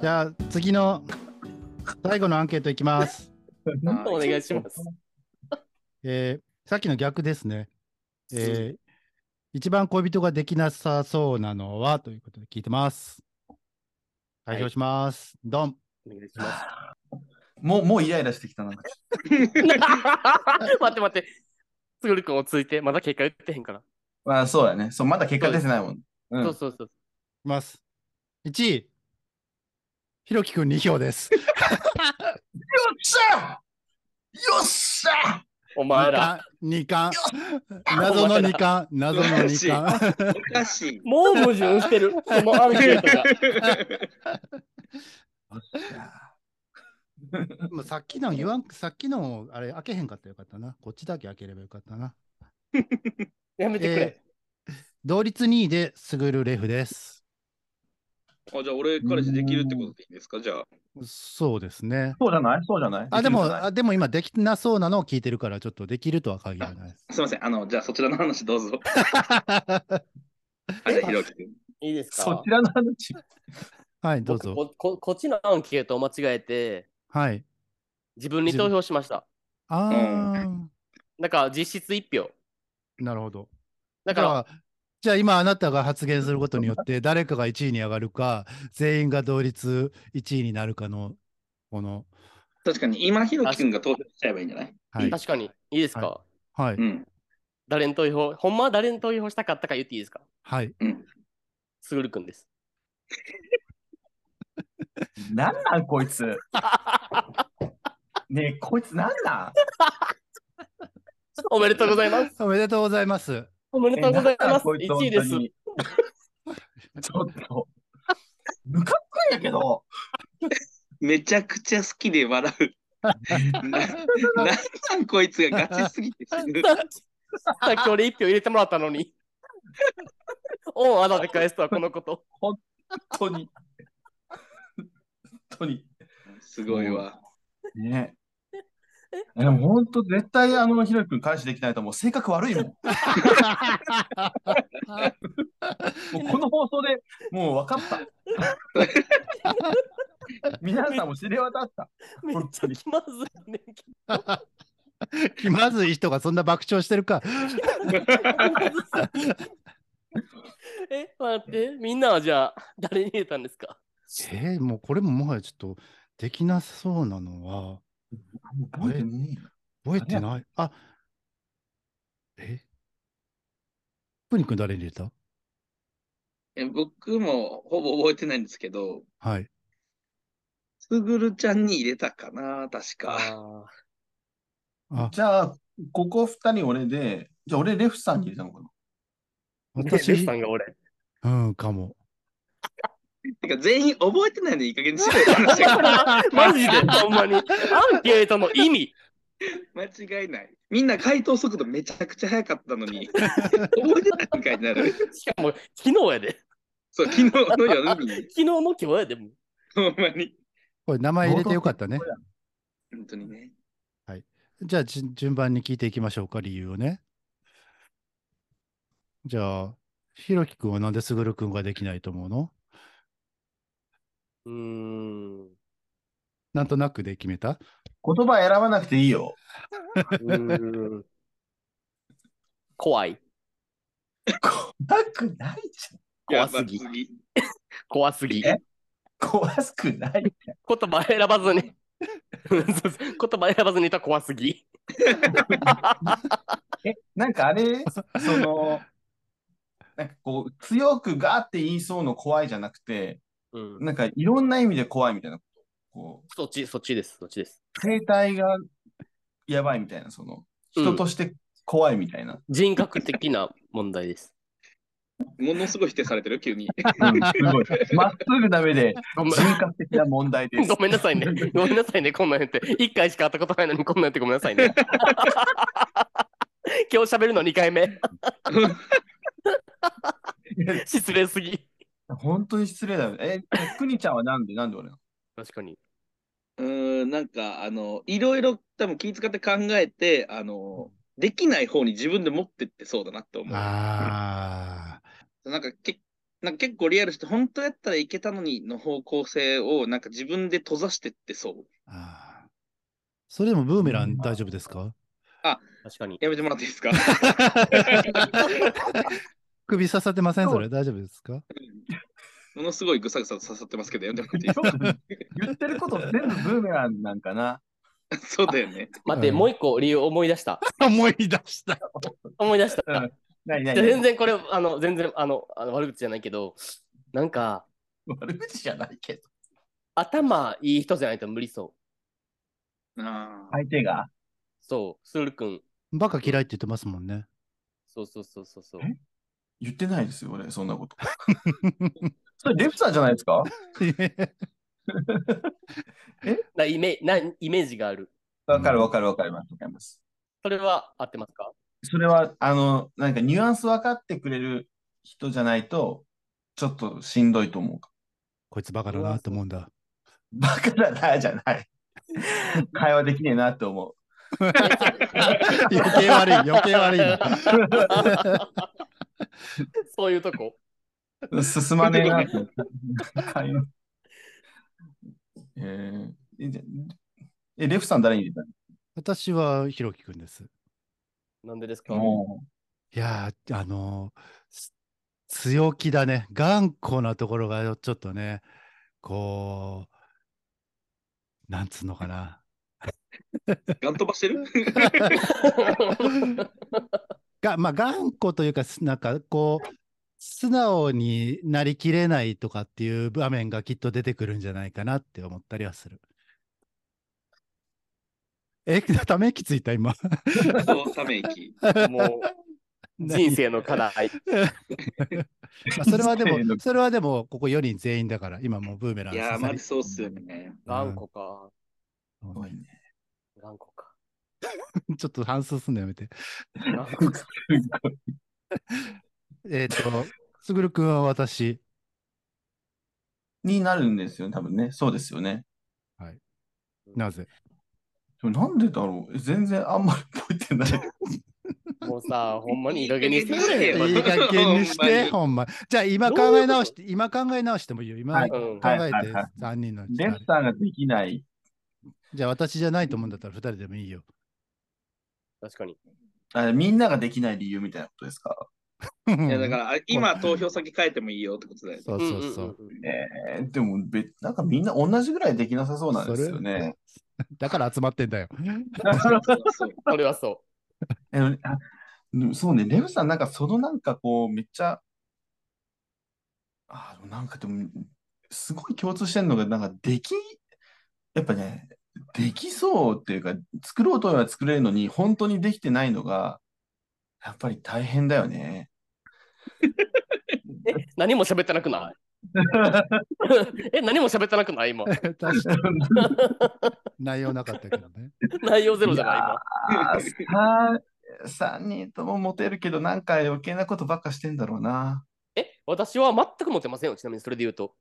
じゃあ次の最後のアンケートいきます。お願いします。えーさっきの逆ですね。えー一番恋人ができなさそうなのはということで聞いてます。開票します。ドン。お願いします。もう、もうイライラしてきたな。待って待って。つぐるくん落ち着いて、まだ結果言ってへんから。まあ、そうやね。そう、まだ結果出てないもん。うん。そうそうそう。いきます。1位。ひろきくん2票です。よっしゃよっしゃお前ら。2冠。謎の2冠。謎の2冠。おかしい。もう矛盾してる。そのアンケートが。もうさっきの言わん、さっきのあれ開けへんかったらよかったな。こっちだけ開ければよかったな。やめてくれ。同率2位でスグルレフです。あじゃあ俺、彼氏できるってことでいいですか？じゃあ。そうですね。そうじゃない？そうじゃない？あ、でも、あでも今できなそうなのを聞いてるから、ちょっとできるとは限らないです。すみません。あの、じゃあそちらの話どうぞ。あじゃあ、ひろき。いいですか？そちらの話。はい、どうぞ。僕こここっちのアンケートを間違えて、はい。自分に投票しました。あー、だから実質1票。なるほど。だから、じゃあ、今あなたが発言することによって、誰かが1位に上がるか、全員が同率1位になるかの、この、確かに、今、ひろきくんが投票しちゃえばいいんじゃない？はい。確かに。いいですか、はい。うん。誰に投票、ほんまは誰に投票したかったか言っていいですか？はい。うん。すぐるくんです。なんなんこいつ。ねえ、こいつなんなん？おめでとうございます。おめでとうございます。おめでとうございます。えなんなんこいつ1位です。ちょっと。ムカつくんやけど。めちゃくちゃ好きで笑う。ななんなんこいつがガチすぎて死ぬ。さっき俺1票入れてもらったのに。オンアダで返すとはこのこと。本当に。本当に。すごいわ。ねえ。でも本当絶対あのひろきくん返しできないともう性格悪いもん。もうこの放送でもう分かった。皆さんも知れ渡った。めっちゃ気まずいね 気まずい人がそんな爆笑してるか。ど。え、待って、みんなはじゃあ誰に入れたんですか？えー、もうこれももはやちょっとできなそうなのは、覚えてね覚えてない？あえ？プニ君誰に入れた？え僕もほぼ覚えてないんですけど、はい。すぐるちゃんに入れたかな、確か。ああ、じゃあ、ここ二人俺で、じゃあ俺レフさんに入れたのかな？あ。レフ私さ、んが俺。うん、かも。てか全員覚えてないのいい加減にしろよって話だからマジで、ほんまに。アンケートの意味。間違いない。みんな回答速度めちゃくちゃ速かったのに、覚えてないんかいになる。しかも、昨日やで。そう、昨日の夜に、昨日の今日やでも。ほんまに。これ名前入れてよかったね。本当にね。じゃあじ順番に聞いていきましょうか、理由をね。じゃあ、ひろきくんはなんですぐるくんができないと思うの？うーん。なんとなくで決めた？言葉選ばなくていいよ。うーん怖い。怖くないじ怖すぎ。怖すぎ。怖くない。言葉選ばずに。言葉選ばずにと怖すぎ。え、なんかあれ、その、なんかこう、強くガーって言いそうの怖いじゃなくて、うん。なんかいろんな意味で怖いみたいなこと？こう、そっち、そっちです。そっちです。生態がやばいみたいな、その、人として怖いみたいな。人格的な問題です。ものすごい否定されてる、急に。うん、っすぐな目でごめん人格的な問題です。ごめんなさいね。ごめんなさいね。こんなん言って。一回しか会ったことないのにこんなん言ってごめんなさいね。今日喋るの2回目。失礼すぎ。本当に失礼だよね。え、くにちゃんはなんで、なんで俺なの？確かに。うーん、なんか、あの、いろいろ多分気遣って考えて、あの、できない方に自分で持ってってそうだなって思う。あなんかけ、なんか結構リアルして、本当やったらいけたのにの方向性を、なんか自分で閉ざしてってそう。ああ。それでもブーメラン大丈夫ですか？確かに。やめてもらっていいですか？首刺さってません？それ大丈夫ですか？ものすごいぐさぐさ刺さってますけど、やめてもらっていいですか？言ってること全部ブーメランなんかな。そうだよね。待って、うんもう一個理由思い出した。思い出した。思い出した。全然これ、あの、全然、あの、あの悪口じゃないけど、なんか、悪口じゃないけど。頭いい人じゃないと無理そう。ああ相手が？そう、スール君。バカ嫌いって言ってますもんね。そうそうそうそうそう。え言ってないですよ、俺、そんなこと。それ、レフさんじゃないですか？なイメなイメージがある。わかるわかるわかります。わかります。それは合ってますか？それは、あの、なんかニュアンス分かってくれる人じゃないと、ちょっとしんどいと思う。こいつバカだなって思うんだ。バカだな、じゃない。会話できねえなって思う。余計悪い、余計悪いな。そういうとこ。進まねえなって。えーえじゃえ、レフさん誰に入れた私はひろきくんです。なんでですか？のいやー、あのーす強気だね。頑固なところがちょっとね、こう、なんつうのかな。ガン飛ばしてる？が、まあ、頑固というか、すなんかこう、素直になりきれないとかっていう場面がきっと出てくるんじゃないかなって思ったりはする。え、ため息ついた今。そう、ため息。もう、人生の課題。まあそれはでも、それはでも、ここ4人全員だから、今もうブーメランいやまりそうっすよね。頑固か。うんすごいね。頑固か。ちょっと反数すんのやめて。えっ、と、すぐるくんは私。になるんですよね、多分ね。そうですよね。なぜ？でもなんでだろうえ全然あんまり覚えてない。もうさ、ほんまにいい加減にしてくれよ。いい加減にして、ほほんま。じゃあ今考え直して、今考え直してもいいよ。今はい考うんえはいはいてはい3人のうちレフさんができない。じゃあ私じゃないと思うんだったら2人でもいいよ。確かに。あみんなができない理由みたいなことですか？いいや、だから、あ今投票先変えてもいいよってことだよね。そうそうそう。えー、でもべ、なんかみんな同じぐらいできなさそうなんですよね。だから集まってんだよ。そうそうそれはそえあでもそうね、レフさん、なんかそのなんかこう、めっちゃ、あでもなんかでも、すごい共通してるのが、なんかでき、やっぱね、できそうっていうか、作ろうとは作れるのに、本当にできてないのが、やっぱり大変だよね。う。え、何も喋ってなくない？え、何も喋ってなくない？今。確かに内容なかったけどね。内容ゼロじゃない？今。あーさ3人ともモテるけど、なんか余計なことばっかしてんだろうな。え、私は全く持ってませんよ。ちなみにそれで言うと。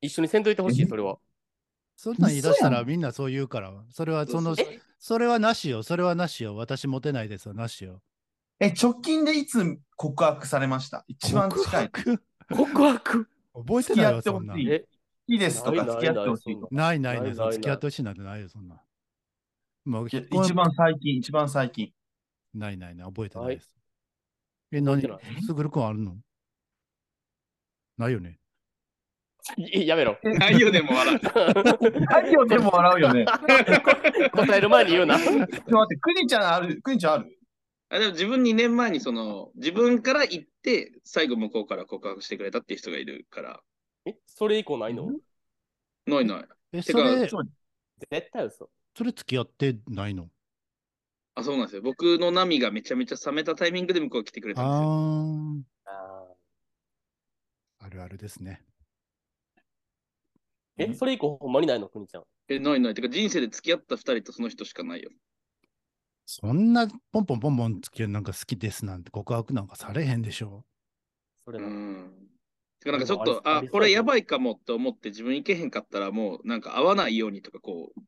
一緒にせんといてほしい、え？それは。そんなん言い出したらみんなそう言うから。それはその、え、それはなしよ。それはなしよ。私モテないですよ。なしよ。え、直近でいつ告白されました？一番近い。好告白？告白？覚えてないよ、そんな。いえ、きですとか付き合ってほしいとか。ないないない。ないないない付き合ってほしいなんてないよ、そんなん。もう一番最近、一番最近。ないないない。覚えてないはいです。え、何すぐるくんあるの？ないよね。いやめろ。内容でも笑う。何をでも笑うよね。答える前に言うな。ちょっと待って、くにちゃんある、くにちゃんある？あでも自分2年前にその自分から行って最後向こうから告白してくれたっていう人がいるから。え、それ以降ないの？ないない。え、てかそれ、絶対嘘。それ付き合ってないの？あ、そうなんですよ。僕の波がめちゃめちゃ冷めたタイミングで向こうが来てくれたんですよ。あ、あるあるですね。ーえ、それ以降ほんまにないの、くにちゃん？え、ないない。てか人生で付き合った2人とその人しかないよ。そんなポンポンポンポン付き合いなんか好きですなんて告白なんかされへんでしょ。うそれな。ん。てかなんかちょっと、ああり、これやばいかもって思って自分行けへんかったらもうなんか会わないようにとかこう、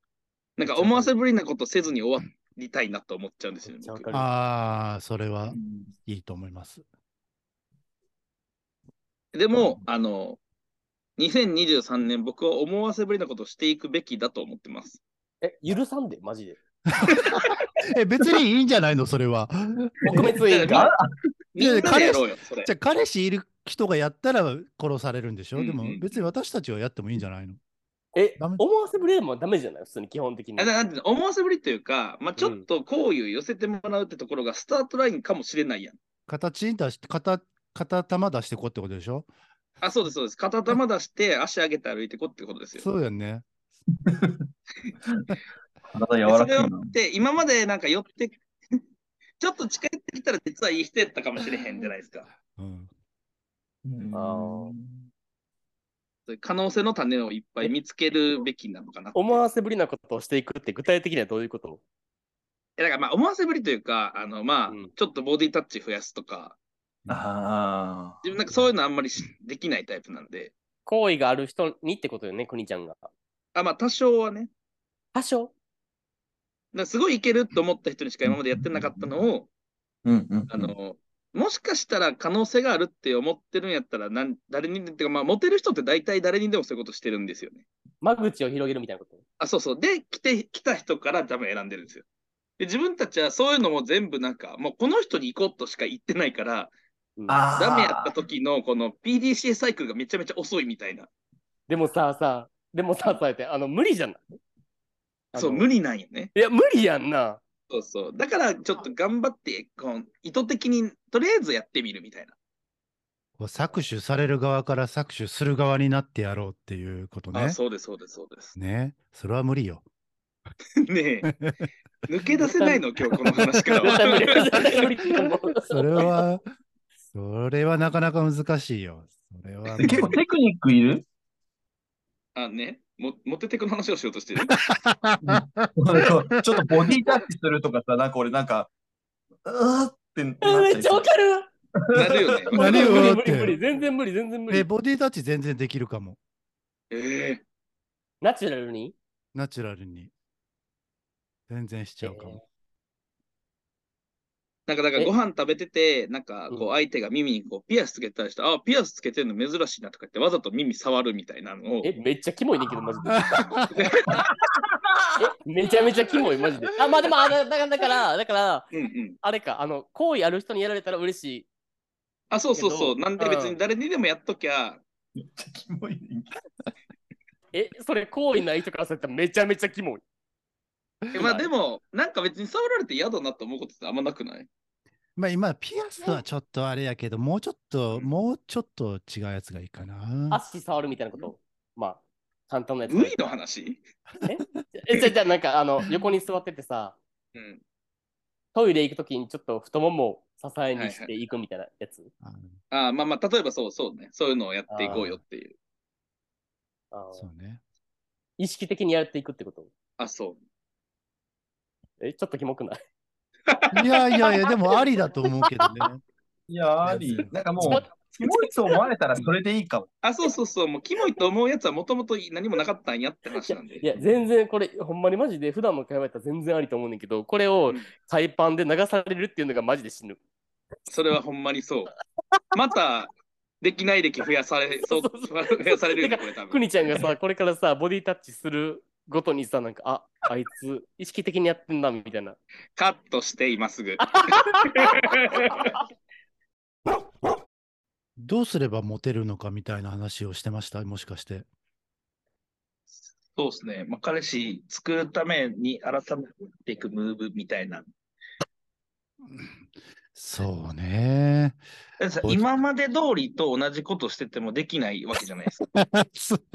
なんか思わせぶりなことせずに終わりたいなと思っちゃうんですよね。僕めっちゃわかるああ、それはうんいいと思います。でも、あの、2023年僕は思わせぶりなことをしていくべきだと思ってます。え、許さんで、マジで。え、別にいいんじゃないのそれは。撲滅委員会？みんなでやろうよ、それじ。ゃあ彼氏いる人がやったら殺されるんでしょ、でもうんうん別に私たちはやってもいいんじゃないの？え、ダメ？思わせぶりでもダメじゃない？普通に基本的に思わせぶりというか、まあ、ちょっと好意を寄せてもらうってところがスタートラインかもしれないやん。形に出して、片、片玉出してこってことでしょあ、そうです、そうです。片玉出して足上げて歩いてこってことですよ。そうやんね。体柔でそれをらかいな。って、今までなんか寄って、ちょっと近寄ってきたら実はいい人やったかもしれへんじゃないですか。うん。うんあ可能性の種をいっぱい見つけるべきなのかな。思わせぶりなことをしていくって具体的にはどういうこと？えだからまあ思わせぶりというか、あのまあ、うんちょっとボディタッチ増やすとか、あ自分なんかそういうのあんまりしできないタイプなんで、好意がある人にってことよね、くにちゃんが。あまあ多少はね、多少？すごいいけると思った人にしか今までやってなかったのを、ーうんうん。あの、もしかしたら可能性があるって思ってるんやったら、なん誰にでってか、まあ、モテる人って大体誰にでもそういうことしてるんですよね。間口を広げるみたいなこと？あ、そうそう。で、来て、来た人から多分選んでるんですよ。で、自分たちはそういうのも全部なんか、もうこの人に行こうとしか言ってないから、ダメやった時のこの PDCA サイクルがめちゃめちゃ遅いみたいな。でもさ、さ、でもさ、さ、って、あの、無理じゃない？そう、無。理なんよね。いや、無理やんな。そうそう。だからちょっと頑張って、こう意図的にとりあえずやってみるみたいな。こう搾取される側から搾取する側になってやろうっていうことねあ、。そうです、そうです、そうです。ね。それは無理よ。ねえ、抜け出せないの、今日この話から。は。それは、それはなかなか難しいよ。それは。結構テクニックいる？あ、ね。もモテテクの話をしようとしてる。ちょっとボディタッチするとかさ、なんか俺なんか、うーってなっちゃいめっちゃわかるなるよね。何を無理無って理無理全然無理全然無え、理ボディタッチ全然できるかも。ええナチュラルに？ナチュラルに。全然しちゃうかも。なんか、だからえ？ご飯食べてて、なんか、こう相手が耳にこうピアスつけたりして、あ、ピアスつけてるの珍しいなとか言って、わざと耳触るみたいなのを。え、めっちゃキモいねんけど、マジで。え、めちゃめちゃキモい、マジで。あ、まあでも、あだだから、だから、だから、うんうん。あれか、あの、好意ある人にやられたら嬉しい。あ、そうそうそう。なんで別に誰にでもやっときゃ、めっちゃキモいね。え、それ好意ない人からされたらめちゃめちゃキモい。えまあでも、なんか別に触られて嫌だなと思うことってあんまなくない？まあ今、ピアスはちょっとあれやけど、もうちょっと、もうちょっと違うやつがいいかな。足触るみたいなこと？まあ、簡単なやつ。無理の話？え、じゃあ、じゃあなんか、あの、横に座っててさ、うん。トイレ行くときにちょっと太ももを支えにしていくみたいなやつ？ああまあまあ、例えばそうそうね。そういうのをやっていこうよっていう。あーそうね。意識的にやっていくってこと？あ、そう。え、ちょっとキモくない？いやいやいや、でもありだと思うけどね。いや、あり。なんかもう、キモいと思われたらそれでいいかも。あ、そうそうそう。もう、キモいと思うやつはもともと何もなかったんやって話なんで。いや、全然これ、ほんまにマジで普段の会話やったら全然ありと思うねんけど、これをうん海パンで流されるっていうのがマジで死ぬ。それはほんまにそう。また、できない歴増やされ、そう、増やされるよね、これ多分。くにちゃんがさ、これからさ、ボディタッチするごとにさ、なんか、あ、あいつ意識的にやってんな、みたいな。カットして、今すぐ。どうすればモテるのかみたいな話をしてました？もしかして。そうですね。まあ、彼氏作るために改めていくムーブみたいな。そうね。今まで通りと同じことしててもできないわけじゃないですか。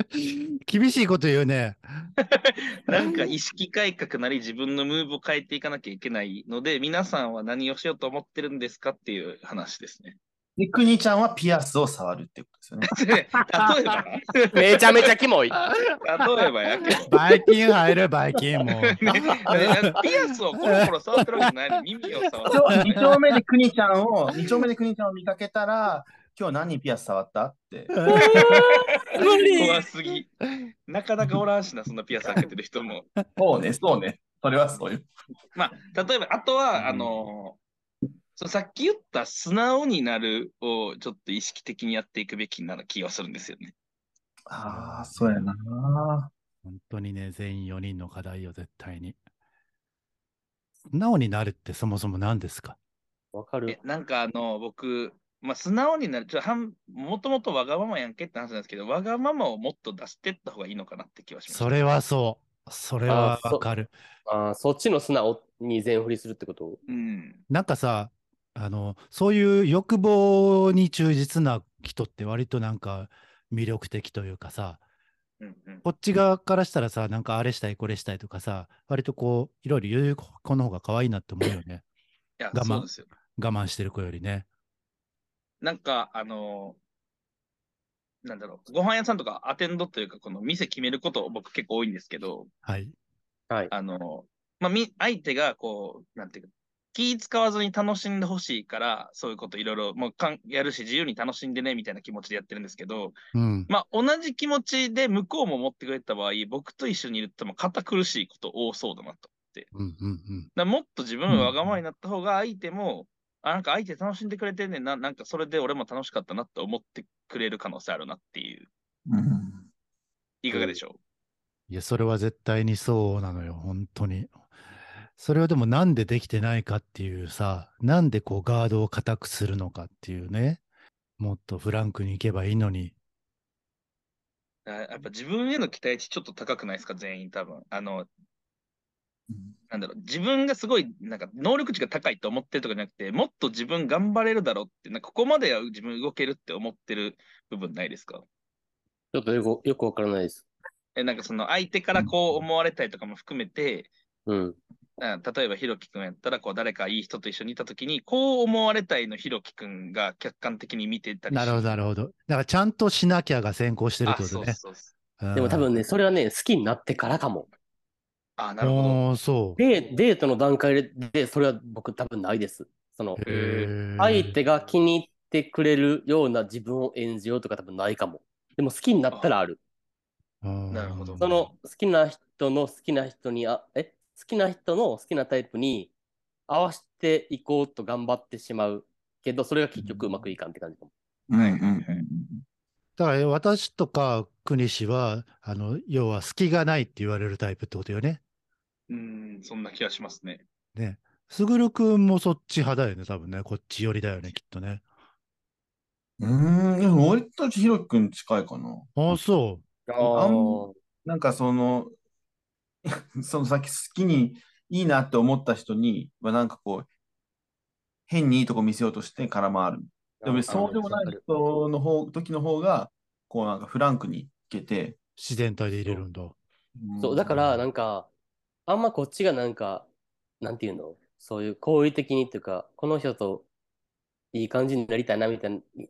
厳しいこと言うね。なんか意識改革なり自分のムーブを変えていかなきゃいけないので、皆さんは何をしようと思ってるんですかっていう話ですね。で、くにちゃんはピアスを触るってことですよね。例えばな、めちゃめちゃキモい。例えばやけど。バイキン入る、バイキンも。ねピアスをコロコロ触ってるわけじゃないのに耳を触る、二丁目でくにちゃんを、二丁目でくにちゃんを見かけたら、今日何にピアス触ったって。怖すぎ。なかなかおらんしな、そんなピアス開けてる人も。そうね、そうね。それはそうよ。まあ、例えば、あとは、うんあのそうさっき言った素直になるをちょっと意識的にやっていくべきな気はするんですよね。ああ、そうやな。本当にね、全員4人の課題よ、絶対に。素直になるってそもそも何ですか？わかるえ。なんかあの、僕、まあ、素直になる、ちょっとはんもともとわがままやんけって話なんですけど、わがままをもっと出してった方がいいのかなって気はしました。それはそう。それはわかる。あーそっちの素直に全振りするってこと？うん。なんかさ、あの、そういう欲望に忠実な人って割となんか魅力的というかさ、うんうん。こっち側からしたらさ、なんかあれしたい、これしたいとかさ、割とこう、いろいろ言う子の方が可愛いなって思うよね。いや、我慢そうですよ。我慢してる子よりね。なんか、あのなんだろう、ご飯屋さんとかアテンドというか、この店決めること僕結構多いんですけど、はい。はい。あのまあ、み、相手がこう、なんていうか、気使わずに楽しんでほしいから、そういうこといろいろもうかんやるし、自由に楽しんでねみたいな気持ちでやってるんですけど、うん。まあ、同じ気持ちで向こうも持ってくれた場合、僕と一緒にいるとも堅苦しいこと多そうだなと。うんうんうん。だからもっと自分がわがままになった方が相手も、あ、なんか相手楽しんでくれてんねんな、なんかそれで俺も楽しかったなって思ってくれる可能性あるなっていう、うん。いかがでしょいや、それは絶対にそうなのよ、本当に。それはでもなんでできてないかっていうさ、なんでこうガードを固くするのかっていうね、もっとフランクに行けばいいのに。やっぱ自分への期待値ちょっと高くないですか、全員多分。あの、なんだろう、自分がすごい、なんか、能力値が高いと思ってるとかじゃなくて、もっと自分頑張れるだろうって、なんかここまでは自分動けるって思ってる部分ないですか？ちょっとよくよくわからないです。え、なんかその相手からこう思われたりとかも含めて、うん。あ例えばひろきくんやったら、こう誰かいい人と一緒にいたときに、こう思われたいのひろきくんが客観的に見てたりなるほど、なるほど。だからちゃんとしなきゃが先行してるってことね。そうそう。うんでも多分ね、それはね、好きになってからかも。あ、なるほど。おーそう。で、デートの段階で、それは僕多分ないです。その、相手が気に入ってくれるような自分を演じようとか多分ないかも。でも好きになったらある。うんなるほどその好きな人の好きな人にあ、え？好きな人の好きなタイプに合わせていこうと頑張ってしまうけど、それが結局うまくいかんって感じかも。うんうんはいはいはいだから私とか国氏は、あの、要は隙がないって言われるタイプってことよね。うん、そんな気がしますね。ね。すぐるくんもそっち派だよね、多分ね。こっち寄りだよね、きっとね。うん。でも割とひろきくん近いかな。ああ、そあんなんかその、そのさっき好きにいいなって思った人にはなんかこう、変にいいとこ見せようとして空回る。でもそうでもない人の方、時の方が、こうなんかフランクにいけて、う。自然体で入れるんだ。そう、だから、なんか、あんまこっちがなんか、なんていうの？そういう好意的にっていうか、この人といい感じになりたいなみたいに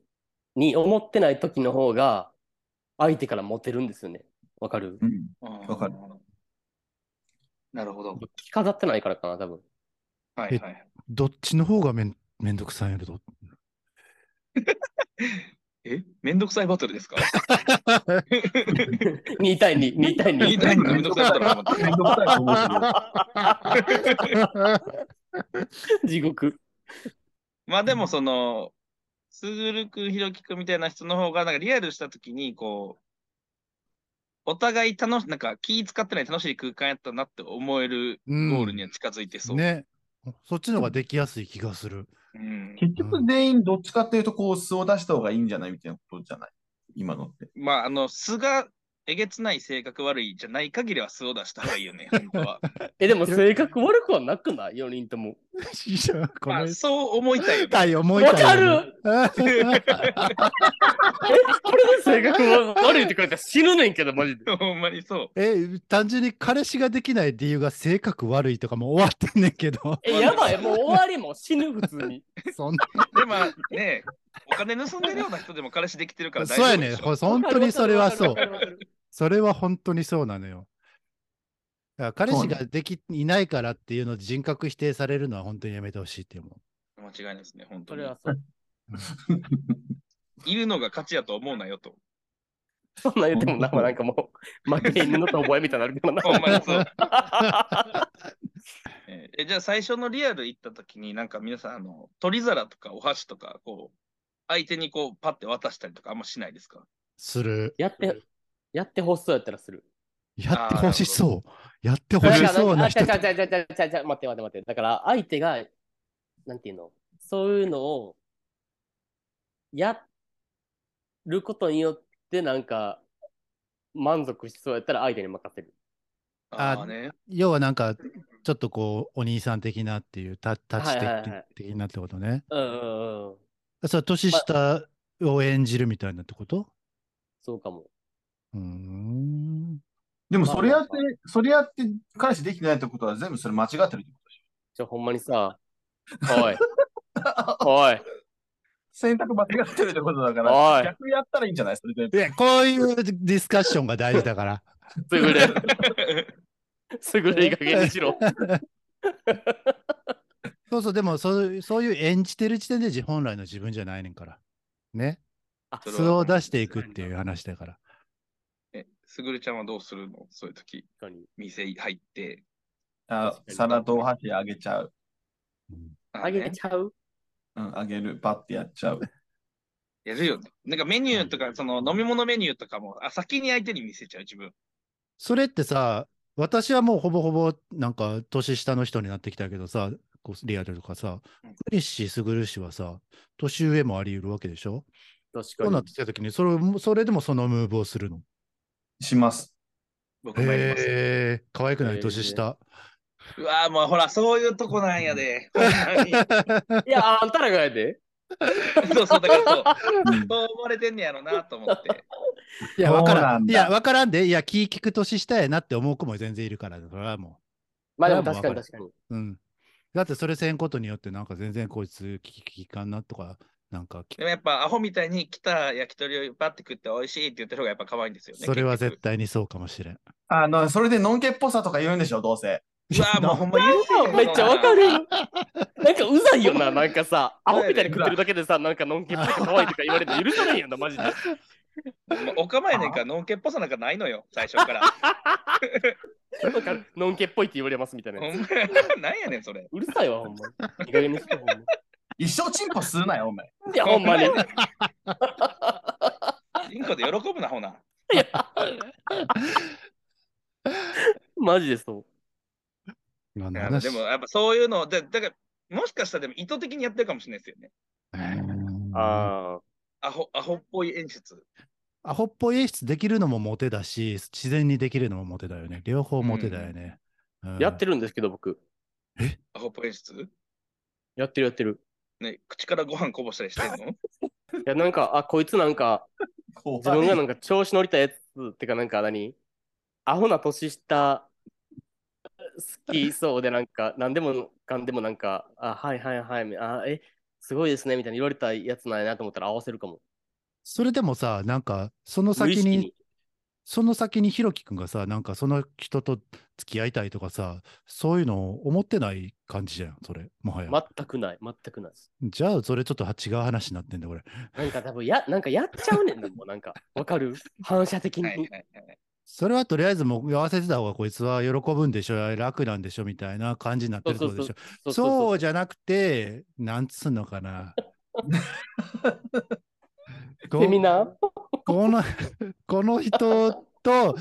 に思ってない時の方が、相手からモテるんですよね。わかる？うん。わわかる。なるほど。着飾ってないからかな、多分。はいはい。どっちの方がめんめんどくさいんやろと。え？めんどくさいバトルですか？2対2、2対2 2。対2のめんどくさいバトル地獄。まあでもその、すぐるくん、ひろきくんみたいな人の方が、なんかリアルしたときに、こう、お互い楽し、なんか気使ってない楽しい空間やったなって思えるゴールには近づいてそう。ね。そっちの方ができやすい気がする。うん、結局全員どっちかっていうと、こう素を出した方がいいんじゃないみたいなことじゃない？今のって。まあ、あの、素がえげつない性格悪いじゃない限りは素を出した方がいいよね、本当は。え、でも性格悪くはなくない ?4 人とも。まあ、そう思いたい。たい思いたいよね。え、これで性格悪いって書いたら死ぬねんけど、マジで。ほんまにそう。え、単純に彼氏ができない理由が性格悪いとかも終わってんねんけど、え、やばい、もう終わりもう死ぬ、普通に。そんな、でもね、お金盗んでるような人でも彼氏できてるから大そうやね丈夫でしょ。ほ本当にそれはそうわ。かるわかるわかるそれは本当にそうなのよ。だから彼氏ができ、いないからっていうので人格否定されるのは本当にやめてほしいって思う。間違いないですね、本当にそれ。はそう。いるのが勝ちやと思うなよと。そんなん言ってもな、なんかもう、負け犬のと覚えみたいになるけどな。ほんまにそう。えーえじゃあ最初のリアル行った時になんか皆さんあの取り皿とかお箸とかこう相手にこうパッて渡したりとかあんましないですか？する。やって、やってほしそうやったらする。やってほしそう。やってほしそうな人あちゃちゃちゃちゃちゃちゃ待って待って待って。だから相手が、なんていうの、そういうのをやることによってなんか満足しそうやったら相手に任せる。あああね。要はなんか、ちょっとこう、お兄さん的なっていう、タタッチ的的なってことね。うんうんうん。それは年下を演じるみたいなってこと？そうかも。うーん。でもそれやってまあま、それやって彼氏できてないってことは全部それ間違ってるってことでしちょ、ほんまにさ、おい、おい、選択間違ってるってことだかおら、い逆やったらいいんじゃない？それで。いや、こういうディスカッションが大事だから。すぐれ、すぐれいい加減にしろ。そうそう、でもそういう、そういう演じてる時点で自本来の自分じゃないねんから。ね。あ素を出していくっていう話だから。え、すぐるちゃんはどうするの？そういう時、確かに店入って。あ皿とお箸あげちゃう。うんあげねちゃう？うん、あげる。パッてやっちゃう。やるよ。なんかメニューとか、その飲み物メニューとかも、あ、先に相手に見せちゃう自分。それってさ、私はもうほぼほぼなんか年下の人になってきたけどさ、こうリアルとかさうん、クリッシー、スグル氏はさ、年上もあり得るわけでしょ？確かそうなっに。てきたときにそれも、それでもそのムーブをするの？します。僕もやります。へえ、可愛くない？年下。うわーもうほら、そういうとこなんやで。いや、あんたらがやで。そうそう、だからそう。うんそう思われてんねやろなと思って。いや、わかそうなん。だらんいや、わからんで。いや、気聞く年下やなって思う子も全然いるから、それはもまあでも確かに確かに。う。うん。だってそれせんことによって、なんか全然こいつ聞き聞かんなとか、なんか聞でもやっぱアホみたいに来た焼き鳥をパッて食って美味しいって言ってる方がやっぱ可愛いんですよね。それは絶対にそうかもしれん。あの、それでのんけっぽさとか言うんでしょ、どうせ。うわーもうほんま言うめっちゃわかる。なんかうざいよな、なんかさ、アホみたいに食ってるだけでさ、なんかのんけっぽいと可愛いとか言われて許さないやんな、マジで。もうお構いねんから、のんけっぽさなんかないのよ、最初から。なんかのんけっぽいって言われますみたいなほやつ。んまなんやねん、それ。うるさいわ、ほんまに。いい加減にしてほんまに。一生チンポするなよ、お前。いや、ほんまに。インコで喜ぶな、ほな。マジでそう。でもやっぱそういうの、でだからもしかしたらでも意図的にやってるかもしれないですよね。うんあアホアホっぽい演出。アホっぽい演出できるのもモテだし、自然にできるのもモテだよね。両方モテだよね。うんあ、やってるんですけど、僕。アホっぽい演出？やってるやってる。ね、口からご飯こぼしたりしてんの？いや、なんか、あ、こいつなんか、自分がなんか調子乗りたやつってか、なんか何？アホな年下好きそうで、なんか、なんでもかんでもなんか、あ、はいはいはい、あ、え、すごいですね、みたいに言われたやつなんやなと思ったら合わせるかも。それでもさ、なんか、その先に。その先にひろきくんがさ、なんかその人と付き合いたいとかさ、そういうのを思ってない感じじゃん、それ、もはや。全くない、全くない。じゃあ、それちょっと違う話になってんだ、これ。なんか多分や、なんかやっちゃうねん、でもなんか、わかる？反射的に。はいはいはい。それはとりあえずもう合わせてた方がこいつは喜ぶんでしょ、楽なんでしょみたいな感じになってるってことでしょ。そうそうじゃなくて、なんつうのかな。こセミナー？この この人と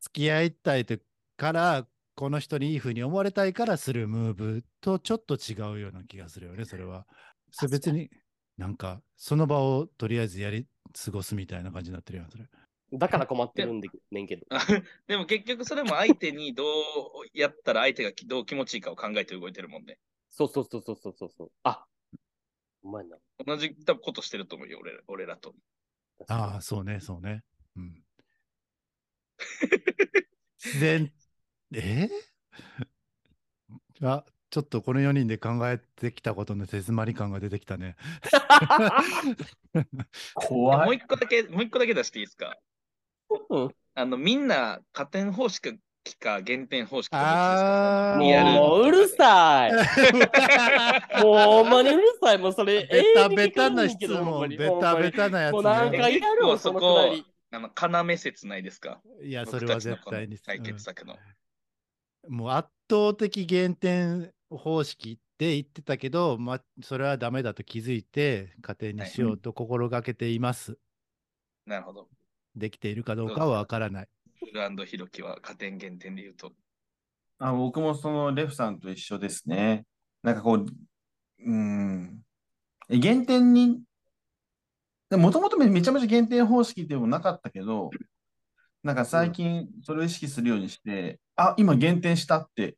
付き合いたいとから、この人にいいふうに思われたいからするムーブとちょっと違うような気がするよね、それは。それ別に、なんか、その場をとりあえずやり過ごすみたいな感じになってるよ、それ。だから困ってるんでねんけど。でも結局それも相手にどうやったら相手がどう気持ちいいかを考えて動いてるもんね。そうそうそうそうそうそうそう。あ、お前な。同じ多分ことしてると思うよ、俺ら俺らと。ああ、そうね、そうね。うん。自然、え？あ、ちょっとこの4人で考えてきたことの手詰まり感が出てきたね。怖い。もう一個だけ、もう一個だけ出していいですか？うんあの、みんな加点方式か減点方式あーかリアルもううるさい。もうほんまにうるさい。もうそれ、ベタベタな質問、にベタベタなやつもう何ね。回やろう、そのくだり。あの、要説ないですかいや、それは絶対に。解決策の。もう圧倒的減点方式って言ってたけど、まあ、それはダメだと気づいて、家庭にしようと心がけています。なるほど。できているかどうかはわからない。フルアンドヒロキは加点減点で言うと。あ僕もそのレフさんと一緒ですね。なんかこう、うーん、減点に、もともとめちゃめちゃ減点方式でもなかったけど、なんか最近それを意識するようにして、あ、今減点したって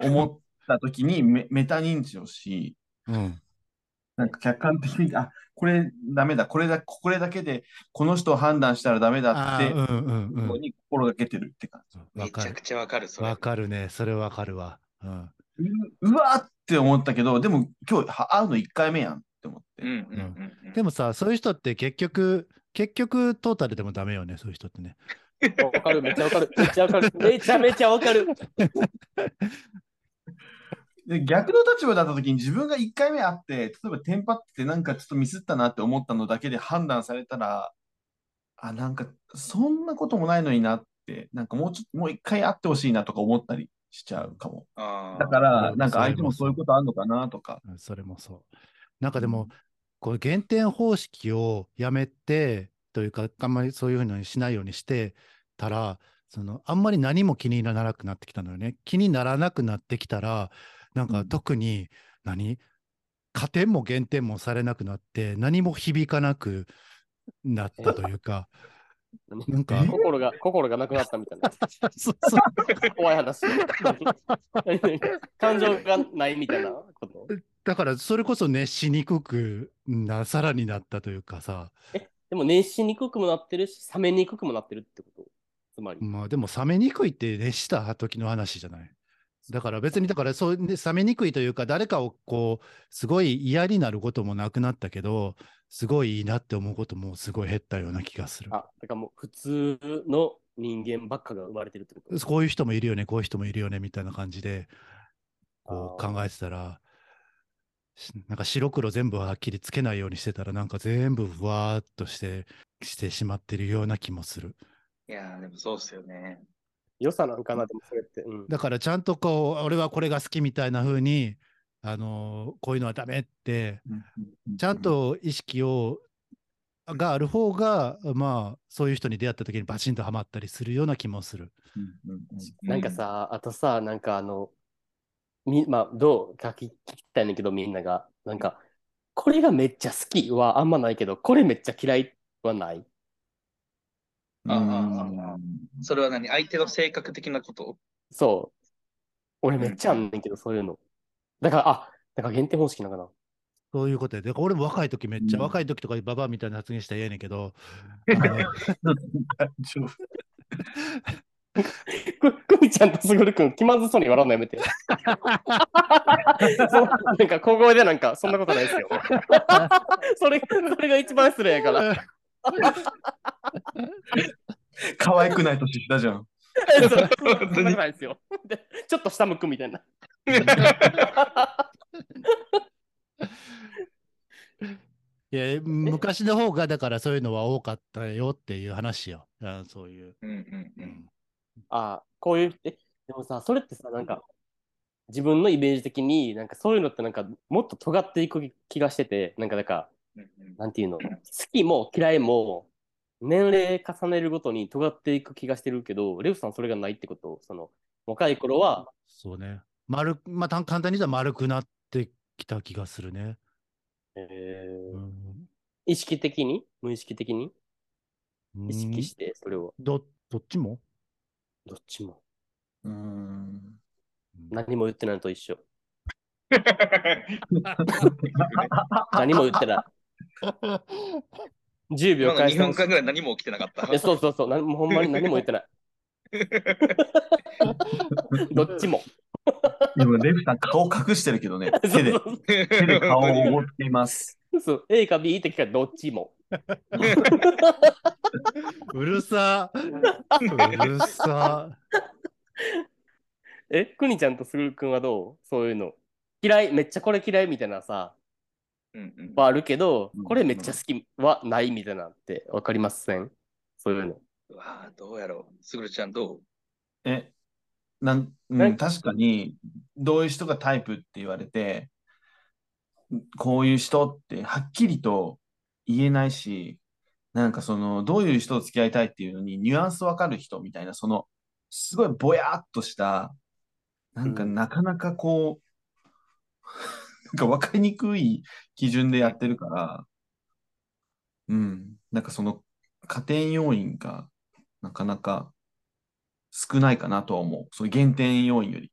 思った時にメメタ認知をし、うん。なんか客観的に、あ、これダメだ、これだ、これだけでこの人を判断したらダメだって、うんうんここに心がけてるって感じ。うん。わかるめちゃく。ちゃわかる、それ。わかるね。それわかるわ。うん。ううわーって思ったけど、でも今日は会うの1回目やんって思って。うんうんうんうん。でもさ、そういう人って結局、結局トータルでもダメよね、そういう人ってね。わかる、めっちゃわかる。めっちゃわかる。めちゃめちゃわかる。で逆の立場だった時に自分が1回目会って、例えばテンパってなんかちょっとミスったなって思ったのだけで判断されたら、あ、なんかそんなこともないのになって、なんかもうちょっと、もう1回会ってほしいなとか思ったりしちゃうかも。だから、うんなんか相手もそういうことあるのかなとか。うんそれもそう。なんかでも、こう減点方式をやめて、というか、あんまりそういうふうにしないようにしてたら、そのあんまり何も気にならなくなってきたのよね。気にならなくなってきたら、なんかうん特に何、加点も減点もされなくなって、何も響かなくなったというか、なんか、心が、心がなくなったみたいな。そうそう怖い話。感情がないみたいなこと？だからそれこそ熱しにくくな、さらになったというかさ、でも熱しにくくもなってるし、冷めにくくもなってるってこと？つまり。まあでも冷めにくいって熱した時の話じゃない？だから別にだからそうね冷めにくいというか誰かをこうすごい嫌になることもなくなったけどすごいいいなって思うこともすごい減ったような気がする。あ、だからもう普通の人間ばっかが生まれてるってこと？こういう人もいるよねこういう人もいるよねみたいな感じでこう考えてたらしなんか白黒全部はっきりつけないようにしてたらなんか全部ふわーっとしてしてしまってるような気もする。いやー、でもそうっすよね。良さなんかな、でもそれって。うん。だからちゃんとこう俺はこれが好きみたいな風にあのこういうのはダメってちゃんと意識をがある方がまあそういう人に出会った時にバチンとはまったりするような気もする。うんうんうんなんかさ、あとさ、なんかあの、み、まあ、どうか聞きたいんだけど、みんなが。なんか、これがめっちゃ好きはあんまないけど、これめっちゃ嫌いはない。うんああそれは何？相手の性格的なこと？そう。俺めっちゃあんねんけど、そういうの。だから、あ、だから限定方式なんかな。そういうことで。だから俺も若い時めっちゃ、うん若い時とかババアみたいな発言したらええねんけど、あの大丈夫く、くみちゃんとすぐるくん気まずそうに笑うのやめて。そうなんか小声でなんか、そんなことないですよ。それ、それが一番失礼やから。可愛くない年下じゃん。そうですよ。で、ちょっと下向くみたいな。いや昔の方がだからそういうのは多かったよっていう話よ。あそういう。うんうんううん。んあこういう、え、でもさ、それってさ、なんか、自分のイメージ的に、なんかそういうのってなんか、もっと尖っていく気がしてて、なんか、だから、なんていうの、好きも嫌いも、年齢重ねるごとに尖っていく気がしてるけど、レフさんそれがないってこと？その、若い頃は、そうね。丸く、まあ、た簡単に言ったら丸くなってきた気がするね。えーうん意識的に？無意識的に？うん意識して、それを。ど、どっちも？どっちも。うん。何も言ってないのと一緒。何も言ってない。10秒2返してほしい分間ぐらい何も起きてなかった。えそうそうそう、なんもうほんまに何も言ってない。どっちも。今、レフさん顔隠してるけどね、手で、そう手で顔を覆っています。そう A か B って聞かれたらどっちも。うるさ。うるさ。え、くにちゃんとすぐるくんはどう？そういうの。嫌い、めっちゃこれ嫌いみたいなさ、はあるけどうん、これめっちゃ好きはないみたいなってわかりません？そういうの。うわぁどうやろう。すぐるちゃんどう？え、なん、うん、なんか。確かに、どういう人がタイプって言われて、こういう人ってはっきりと言えないし、なんかその、どういう人と付き合いたいっていうのにニュアンスわかる人みたいな、その、すごいぼやっとした、なんかうん。なかなかこう、なんかわかりにくい基準でやってるから、うん、なんかその加点要因がなかなか少ないかなとは思う。その減点要因より。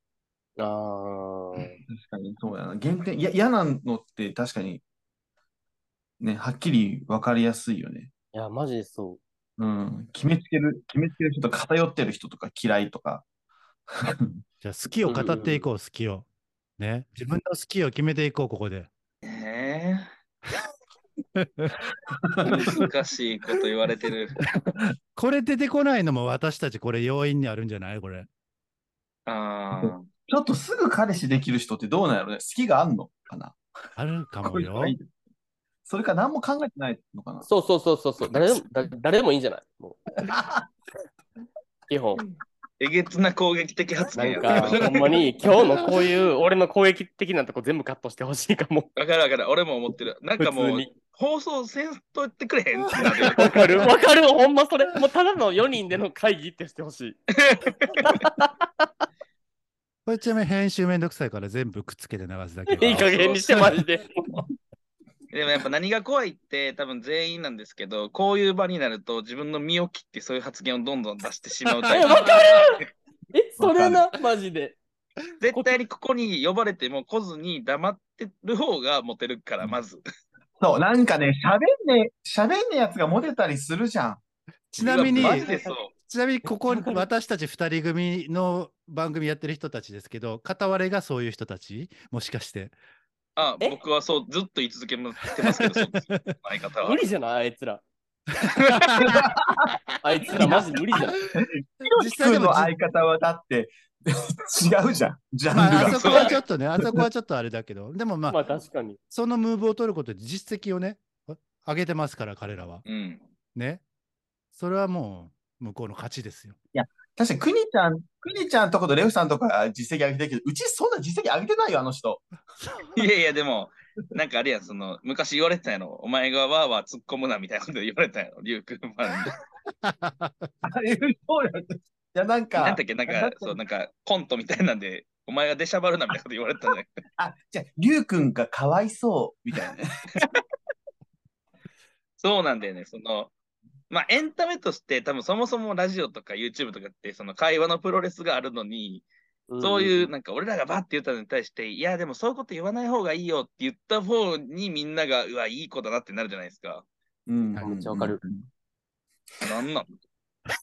ああ。確かにそうやな。減点、いや、嫌なのって確かに、ね、はっきり分かりやすいよね。いや、マジでそうん。決めつける、決めつける人とか偏ってる人とか嫌いとか。じゃあ好きを語っていこう、好きを。ね。自分の好きを決めていこう、ここで。えー難しいこと言われてる。これ出てこないのも私たちこれ要因にあるんじゃない？これ。ああ。ちょっとすぐ彼氏できる人ってどうなんやろね？好きがあんのかな？あるかこもよ。それか何も考えてないのかな？う。。そうそうそうそうそう。誰でも、だ誰でもいいんじゃない？もう。基本。えげつな攻撃的発なん言やか、ったほんまに今日のこういう 俺の攻撃的なとこ全部カットしてほしいかも。わかるわかる。俺も思ってる。なんかもう、普通に。放送せんと言ってくれへんってなる。わかるわかるほんまそれ。もうただの4人での会議ってしてほしい。これちなみに編集めんどくさいから全部くっつけて流すだけ。いい加減にしてマジで。でもやっぱ何が怖いって多分全員なんですけど、こういう場になると自分の身を切ってそういう発言をどんどん出してしまうタイプ。えわかる？え、それな、マジで。絶対にここに呼ばれても来ずに黙ってる方がモテるから、まず。そう、なんかね、喋んね、喋んねえやつがモテたりするじゃん。ちなみに。ちなみにここ私たち2人組の番組やってる人たちですけど片割れがそういう人たち？もしかしてあ、え？僕はそう、ずっと言い続けてますけど、そうです。相方は無。理じゃない？あいつら。あいつらマジ無理じゃない実際でも君の相方はだって違うじゃん。ジャンルまあ、が。あそこはちょっとねあそこはちょっとあれだけどでもまあ、まあ確かに。そのムーブを取ることで実績をね上げてますから彼らはうん。ね？それはもう向こうの勝ちですよ確かに、くにちゃん、くにちゃんとことレフさんとか実績上げてるけど、うちそんな実績上げてないよ、あの人。いやいや、でも、なんかあれやん、その、昔言われてたやろ。お前がわーわー突っ込むなみたいなこと言われたやろ、リュウ君ファンに。あれ、そうやった。いや、なんか、なんだっけ、なんか、そう、なんか、コントみたいなんで、お前が出しゃばるなみたいなこと言われてたね。あ、じゃあ、りゅうくんがかわいそう、みたいなね。そうなんだよね、その、まあ、エンタメとして、多分そもそもラジオとか YouTube とかって、その会話のプロレスがあるのに、そういう、なんか俺らがバッて言ったのに対して、いや、でもそういうこと言わない方がいいよって言った方にみんなが、うわ、いい子だなってなるじゃないですか。うんめっちゃわかる。なんなん？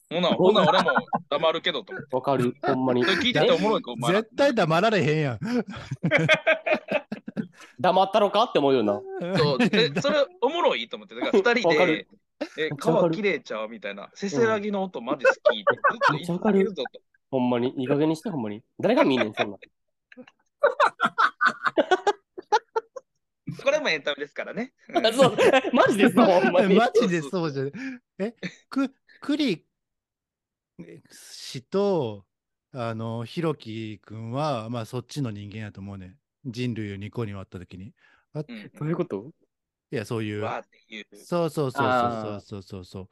ほな、ほな、俺も黙るけどと。わかる、ほんまにそ。れ聞いてておもろいか、お前ら。絶対黙られへんやん黙ったろかって思うよな。そうでそれおもろいと思って、だから二人わかでる、え、川きれいちゃうみたいな、せせらぎの音マジ好きってずっと言ってるぞと。ほんまに？いい加減にして、ほんまに？誰が見んねん、そんな。これもエンタメですからね。うんあそう、マジでそう、ほんまに。マジでそうじゃない。え、く、クリ氏と、あの、ひろきくんは、まあ、そっちの人間やと思うね。人類を2個に割ったときに。あうんどういうこと？いや、そういう。わーっていう。そうそうそうそうそうそうそう。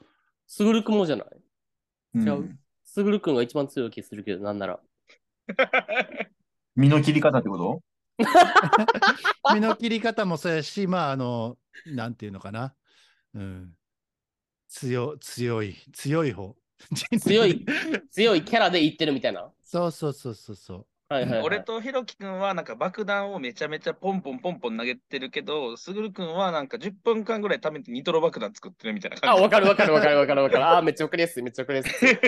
すぐるくんもじゃない？うん違う？すぐるくんが一番強い気するけど、なんなら。身の切り方ってこと？身の切り方もそうやし、まあ、あの、なんていうのかな。うん。強、強い、強い方。強い。強いキャラで言ってるみたいな。そうそうそうそうそう。はいはい、はい。俺とひろきくんはなんか爆弾をめちゃめちゃポンポンポンポン投げてるけど、すぐるくんはなんか10分間ぐらい貯めてニトロ爆弾作ってるみたいなあ、感じ。わかるわかるわかるわかるわかる。あー、めっちゃわかりやすい、めっちゃわかりやすい。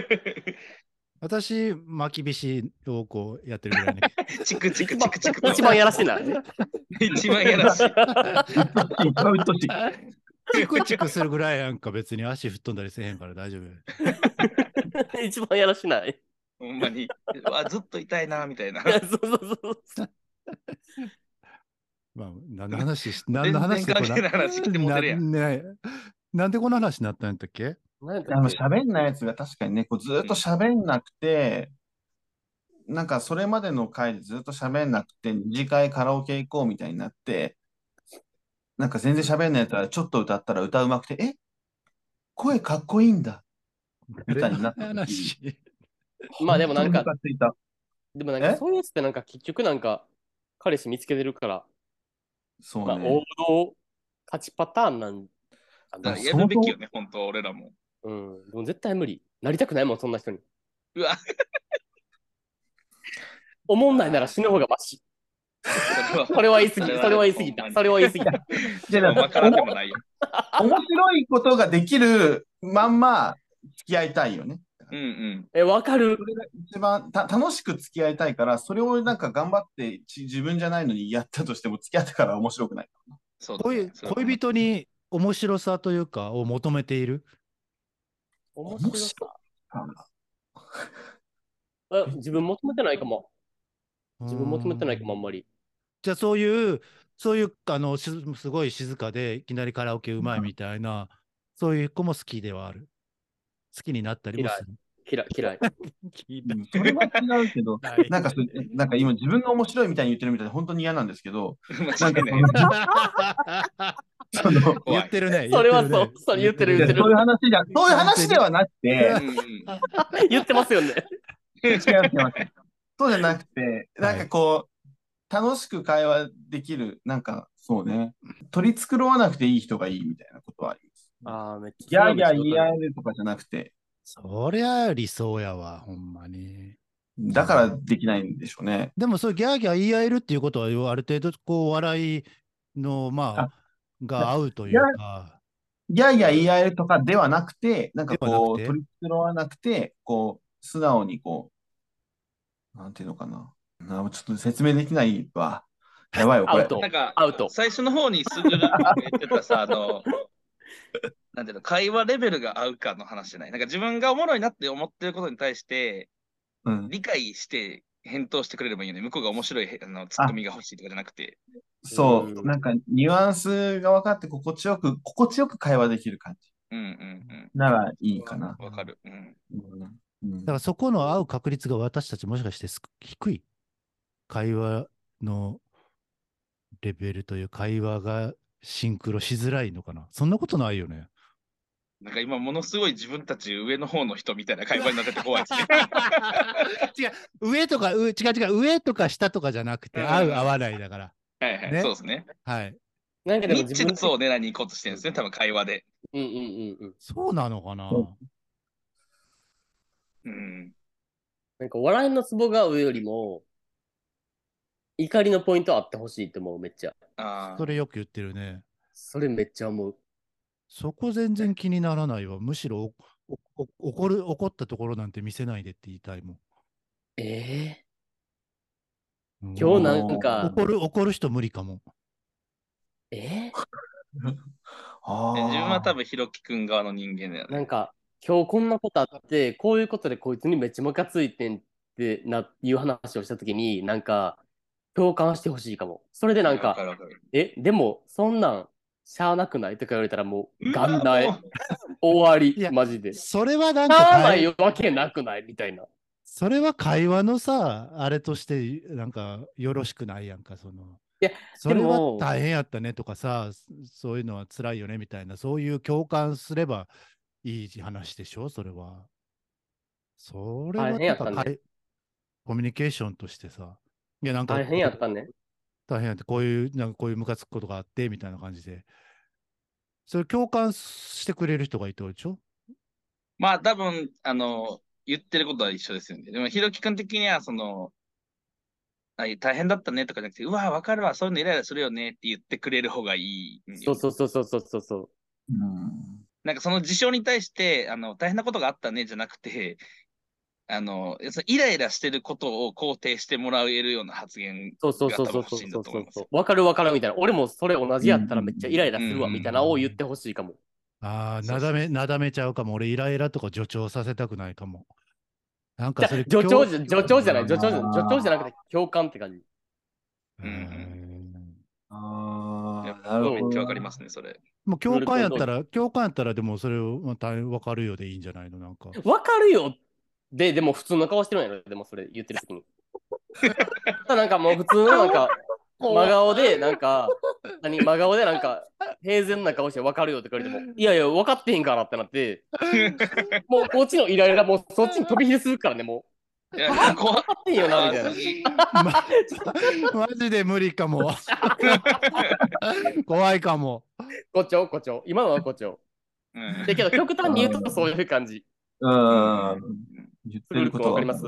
私、巻き菱をこうやってるぐらいね。チクチクチクチクと一番やらしない。一番やらしい。チクチクするぐらいやんか、別に足吹っ飛んだりせえへんから大丈夫。一番やらしない。ほんまに。うわずっと痛いな、みたいな。そうそうそう。まあ、何の話し、何の話でこ全然関係ない話してるやん。なねなんでこの話になったんやったっけ？あの喋んないやつが確かにね、こうずーっと喋んなくて、なんかそれまでの回でずっと喋んなくて、二次会カラオケ行こうみたいになって、なんか全然喋んないやつらちょっと歌ったら歌うまくて、え？声かっこいいんだ。みたいになった時話？まあでもなんかでもなんかえ？そういうやつってなんか結局なんか彼氏見つけてるから、まあそうね。王道勝ちパターンなんだからやるべきよね、本当俺らも。うん。でも絶対無理。なりたくないもん、そんな人に。うわ、思んないなら死ぬ方がマシ。それは言い過ぎ。それは言い過ぎた。それは言い過ぎた。じゃあわからんでもないよ。面白いことができるまんま付き合いたいよね。うんうん。え、わかる？そ。れが一番た楽しく付き合いたいから、それをなんか頑張ってち自分じゃないのにやったとしても付き合ってから面白くない。そうだ恋恋人に面白さというかを求めている？面白さ？え自分求めてないかも。自分求めてないかも、あんまり。じゃあそういう、そういう、あの、しすごい静かで、いきなりカラオケうまいみたいな、そういう子も好きではある？好きになったりもする？嫌い、嫌い。それは違うけど、はいなんかなんか今自分が面白いみたいに言ってるみたいで本当に嫌なんですけど、なんか間違いない。その言ってるね。それはそうそれ言ってる言ってるそういう話じゃ、そういう話ではなくて、言ってますよね。違います違いますそうじゃなくて、なんかこう、楽しく会話できる、なんかそうね、取り繕わなくていい人がいいみたいなことはあります。ああ、めっちギャーギャー言い合う。えるとかじゃなくて、そりゃ理想やわ、ほんまに。だからできないんでしょうね。でも、そうギャーギャー言い合えるっていうことは、ある程度、こう、笑いの、まああ、が合うというか、ギャーギャー言い合えるとかではなくて、なんかこう、取り繕わなくて、こう、素直にこう、なんていうのかな。なちょっと説明できないわ。やばいよ、これアウ。トなんか、アウト。最初の方にすぐ言ってたさ、あの、なんていうの、会話レベルが合うかの話じゃない。なんか自分がおもろいなって思ってることに対して、うん、理解して返答してくれればいいよね。向こうが面白いあのツッコミが欲しいとかじゃなくて。そうう、んなんかニュアンスが分かって心地よく、心地よく会話できる感じうんうんならいいかうん。な。わかる。うん。うんうんだからそこの合う確率が私たちもしかしてす低い会話のレベルという会話がシンクロしづらいのかな？そんなことないよね。なんか今ものすごい自分たち上の方の人みたいな会話になってて怖いですね。違う、上とか、う違う違う、上とか下とかじゃなくて、うん合う合わないだから。はいはい、ね？そうですね。はい。なんかでもニッ自分チな層を狙いに行こうとしてるんですね、多分会話で。うんうんうんうん。そうなのかな？そうん。なんか笑いのツボが上よりも、怒りのポイントあってほしいって思う、めっちゃ。あそれよく言ってるね。それめっちゃ思う。そこ全然気にならないわ。むしろおおお怒る、怒ったところなんて見せないでって言いたいもん。ええうん今日なんか、怒る、怒る人無理かも。ええ あー自分は多分ひろきくん側の人間だよね。なんか、今日こんなことあって、こういうことでこいつにめっちゃムカついてんってな、いう話をしたときに、なんか、共感してほしいかも。それでなんわかか。え、でも、そんなん、しゃあなくない？とか言われたらもう、うわ元来もう、終わりマジで。しそれはなんゃかあな会いわけなくない？みたいな。それは会話のさ、あれとして、なんか、よろしくないやんか、その。いやそれは大変やったねとかさ、そういうのは辛いよねみたいな、そういう共感すればいい話でしょ、それは。それはねコミュニケーションとしてさ、いや、なんか、大変やったね。大変やって、こういう、なんかこういうムカつくことがあって、みたいな感じで。それ共感してくれる人がいたでしょ？まあ多分、あの、言ってることは一緒ですよね。でもひろきくん的には、その、あ大変だったねとかじゃなくて、うわ、わかるわ、そういうのイライラするよねって言ってくれる方がいいんよ。そうそうそうそうそうそうそう。うんなんかその事象に対して、あの、大変なことがあったねじゃなくて、あの、イライラしてることを肯定してもらえるような発言そうそうがそうそうそうそうそうだと思いますよ。わかるわかるみたいな。俺もそれ同じやったらめっちゃイライラするわうんみたいなのを言ってほしいかも。ああ、そうそうなだめ、なだめちゃうかも。俺、イライラとか助長させたくないかも。なんかそれ、助長じゃ、助長じゃない、うん助長じゃ助長じゃなくて共感って感じ。ううんうんんああ、なるほど。めっちゃわかりますね、それ。もう共感やったら、共感やったら、でもそれをまた分かるようでいいんじゃないの？なんか。わかるよで、でも普通の顔してるんやろ？でもそれ言ってる時に。なんかもう普通のなんか、真顔で、なんか、何、真顔でなんか、平然な顔して分かるよって言われても、いやいや、分かってへんからってなって、もうこっちのイライラがもうそっちに飛び火するからね、もいや、怖う。分かってんよな、みたいな。ま マジで無理かも。怖いかも。誇張、誇張。今のは誇張。うんだけど、極端に言うとそういう感じ。うん。言ってることはわかります？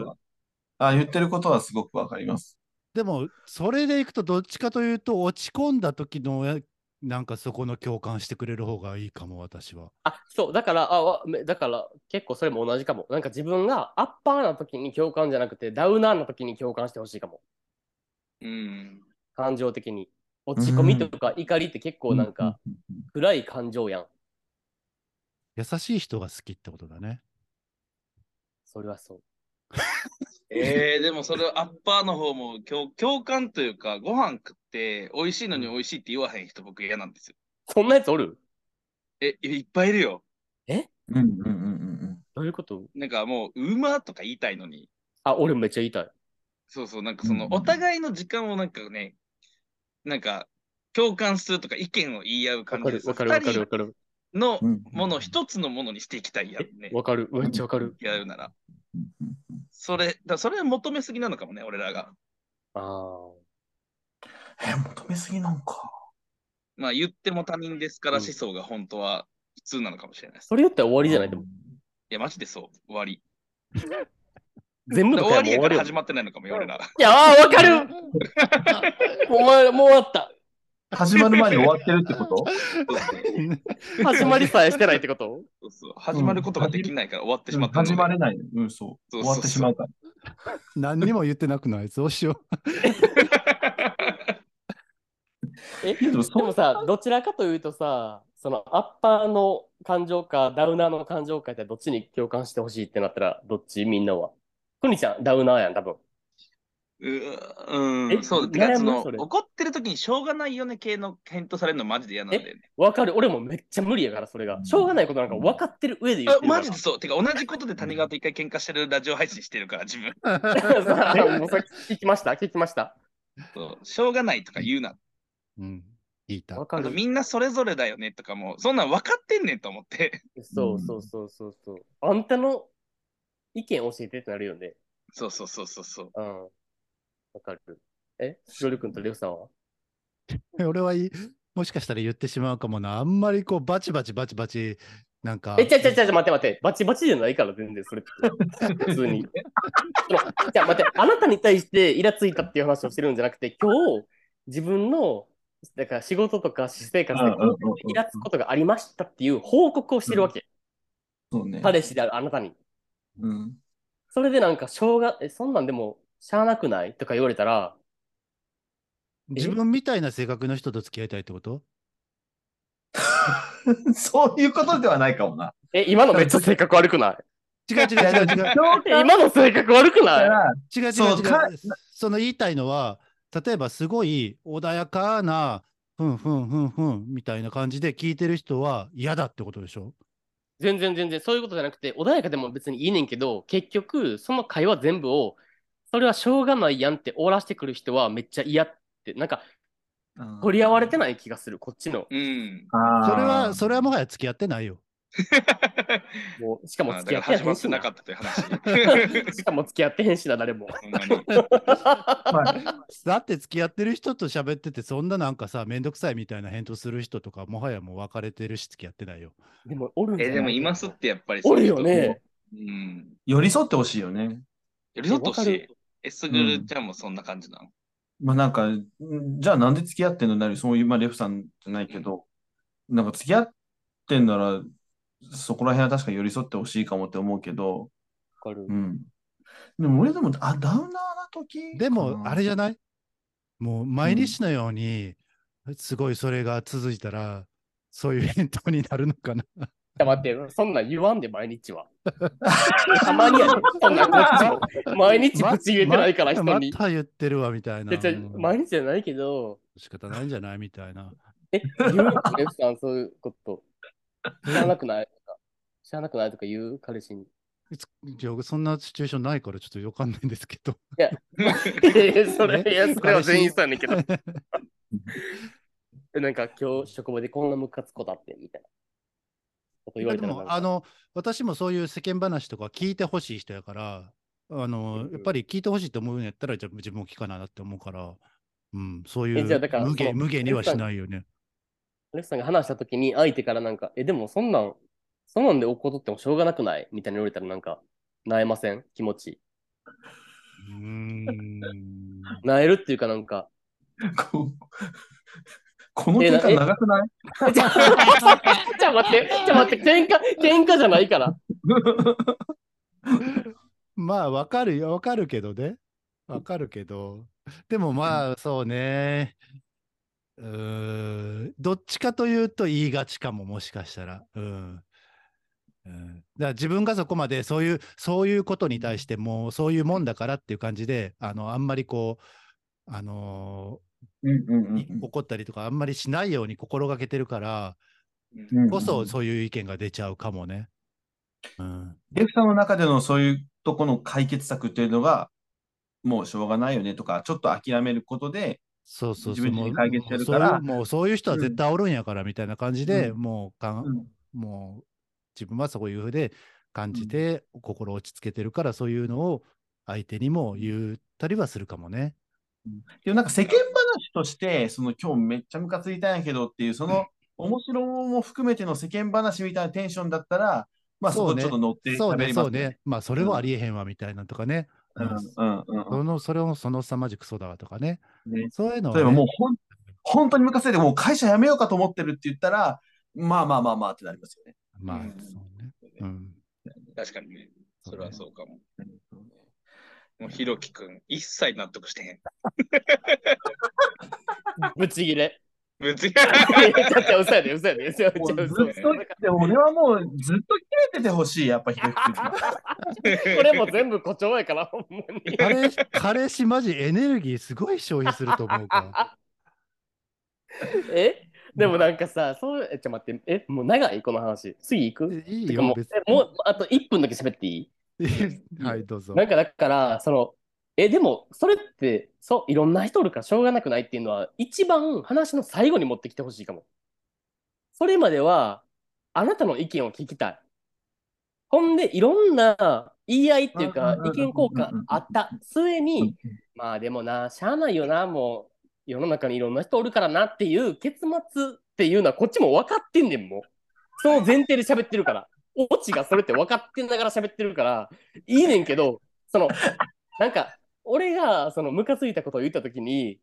あ、言ってることはすごくわかります。でも、それでいくと、どっちかというと、落ち込んだ時のや、なんかそこの共感してくれる方がいいかも、私は。あ、そう、だから、あ、わめだから、結構それも同じかも。なんか自分がアッパーな時に共感じゃなくて、ダウナーな時に共感してほしいかも。うん。感情的に。落ち込みとか怒りって結構なんか暗い感情やん。優しい人が好きってことだね。それはそう。えー、でもそれアッパーの方も共共感というか、ご飯食って美味しいのに美味しいって言わへん人僕嫌なんですよ。そんなやつおる？え、いっぱいいるよ。うんうんうんうんどういうこと？なんかもう、うまとか言いたいのに。あ、俺めっちゃ言いたい。そうそう、なんかそのうんお互いの時間をなんかね、なんか共感するとか意見を言い合うわ感じでかるわかるわかるわ二かる。人のうん。もの一つのものにしていきたいやんね。わかる。めっちゃわかる。やるなら。うんうんうんそれ、だそれは求めすぎなのかもね、俺らが。ああ。え、求めすぎなんか。まあ言っても他人ですからうん思想が本当は普通なのかもしれないです。それ言ったら終わりじゃない？でも。いや、マジでそう。終わり。全部の会終わりや。から始まってないのかもよ、俺ら。いや、わかる お前、もう終わった。始まる前に終わってるってこと？始まりさえしてないってこと？そうそう始まることができないから終わってしまったので始まれない。うん、そう。そうそうそう終わってしまうから。何にも言ってなくない？どうしよ え、でもそでもさ、どちらかというとさ、そのアッパーの感情か、ダウナーの感情かってどっちに共感してほしいってなったら、どっち？みんなは。くにちゃん、ダウナーやん、多分。うん、そう。てか、そのそれ怒ってる時にしょうがないよね系の返答されるのマジで嫌なんだよね。わかる？俺もめっちゃ無理やから、それが。しょうがないことなんか分かってる上で言っあてるから。マジでそう。てか、同じことで谷川と一回喧嘩してるラジオ配信してるから、自分。う。さあもうそれ聞きました？聞きました？そうしょうがないとか言うな。うん。言いたわ。かる。みんなそれぞれだよねとかも、そんなん分かってんねんと思って。そうそうそうそうそう。あんたの意見教えてってなるよね。そうそうそうそうそう。うん。わかる。え？ロル君とレオさんは？俺はいもしかしたら言ってしまうかもな。あんまりこうバチバチバチバチ、なんか。え、ちゃちゃちゃちゃ、待って待って。バチバチじゃないから、全然、それって。普通に。じゃあ待って、あなたに対してイラついたっていう話をしてるんじゃなくて、今日、自分の、だから仕事とか私生活でイラつくことがありましたっていう報告をしてるわけ。そうね。彼氏であるあなたに。うん。それでなんか、しょうが、え、そんなんでも、しゃあなくない？とか言われたら、自分みたいな性格の人と付き合いたいってこと？そういうことではないかもな。え、今のめっちゃ性格悪くない？違う違う違う違う。え今の性格悪くない？違う違う違う。そうかその言いたいのは、例えばすごい穏やかな、ふんふんふんふんみたいな感じで聞いてる人は嫌だってことでしょ？全然全然。そういうことじゃなくて穏やかでも別にいいねんけど結局その会話全部をそれはしょうがないやんって終わらしてくる人はめっちゃ嫌ってなんか取り合われてない気がするこっちのうん。それは、それはもはや付き合ってないよ。もうしかもまあ付き合ってへんしななかったという話。しかも付き合ってへんしな誰も。だって付き合ってる人と喋ってて、そんななんかさ、めんどくさいみたいな返答する人とか、もはやもう別れてるし、付き合ってないよ。でもおるえ、でもいますってやっぱりおるよねうん。寄り添ってほしいよね。寄り添ってほしい。え、すぐるちゃんもそんな感じなの？まあなんか、んじゃあなんで付き合ってんの？なり、そういう、まあレフさんじゃないけど、なんか付き合ってんなら、そこら辺は確か寄り添ってほしいかもって思うけど、わかる。うん。でも俺でも、あ、ダウナーな時でも、あれじゃいない？もう毎日のように、すごいそれが続いたら、そういう返答になるのかな。ちょっと待ってそんなん言わんで毎日は たまにやねそんなんこっちも 毎日口言えてないから人にまた言ってるわみたいな。でちょうん毎日じゃないけど仕方ないんじゃないみたいな。え、言うレフさん、そういうこと。知らなくない？とか、知らなくないとか言う彼氏に。じゃあそんなシチュエーションないからちょっとわかんないんですけど。いや、それ、いや、それは全員そうやねんけど。なんか今日職場でこんなムカつこだってみたいなこと言われあの私もそういう世間話とか聞いてほしい人やからあのやっぱり聞いてほしいと思うんやったらじゃあ自分も聞かななって思うから、うん、そういう無限無限にはしないよね。アレクさんが話したときに相手からなんか、え、でもそんなん、そんなんで怒っとってもしょうがなくないみたいに言われたらなんか、なえません？気持ち。うーん。なえるっていうかなんか、ここの喧嘩長くない？ちょちょ待って、ちょ待って、喧嘩、喧嘩じゃないから。まあわかるよわかるけどね。わかるけど。でもまあそうね。うーん。どっちかというと言いがちかももしかしたら。うん。うん、だから自分がそこまでそういうそういうことに対してもうそういうもんだからっていう感じであのあんまりこうあのうんうんい怒ったりとかあんまりしないように心がけてるからうんこそそういう意見が出ちゃうかもね。うん、デフさんの中でのそういうとこの解決策っていうのが、もうしょうがないよねとか、ちょっと諦めることで、そうそうそう。自分もうで解決してるからいうもうそういう人は絶対おるんやからみたいな感じで、うもうかん、うん。もう自分はそういうふうで感じて、心を落ち着けてるからそういうのを相手にも言ったりはするかもね。でもなんか世間話として、その今日めっちゃムカついたんやけどっていう、その面白も含めての世間話みたいなテンションだったら、まあそこちょっと乗ってそうね、喋りますそうね。まあそれはありえへんわみたいなとかね。うんうんうんうんそのそれをその凄まじくそうだわとかね。ねそういうのは、例えね。ばもうほん本当にムカついてもう会社辞めようかと思ってるって言ったら、まあまあまあまあってなりますよね。まあ、うんそうね。うん。確かにね。それはそうかも。うんもうひろきくん、一切納得してへん。ぶち切れ。別に。ちゃちゃ、嘘やで、嘘やで、嘘やで、ずっ。と、でも俺はもうずっと切れててほしい、やっぱひろきくんに。これも全部誇張やから、ほんまに。彼氏彼氏マジエネルギーすごい消費すると思うから。え？でもなんかさ、そう、え、ちょ、待って、え、もう長い？この話。次行く？いいてかもうもう、あと1分だけ喋っていい？はい、どうぞ。なんかだから、その、え、でも、それって、そう、いろんな人おるからしょうがなくないっていうのは、一番話の最後に持ってきてほしいかも。それまでは、あなたの意見を聞きたい。ほんで、いろんな言い合いっていうか意見交換あった末に、まあでもな、しゃあないよな、もう、世の中にいろんな人おるからなっていう結末っていうのは、こっちも分かってんねん、もう。その前提で喋ってるから。オチがそれって分かってんながら喋ってるから、いいねんけど、その、なんか、俺が、その、ムカついたことを言ったときに、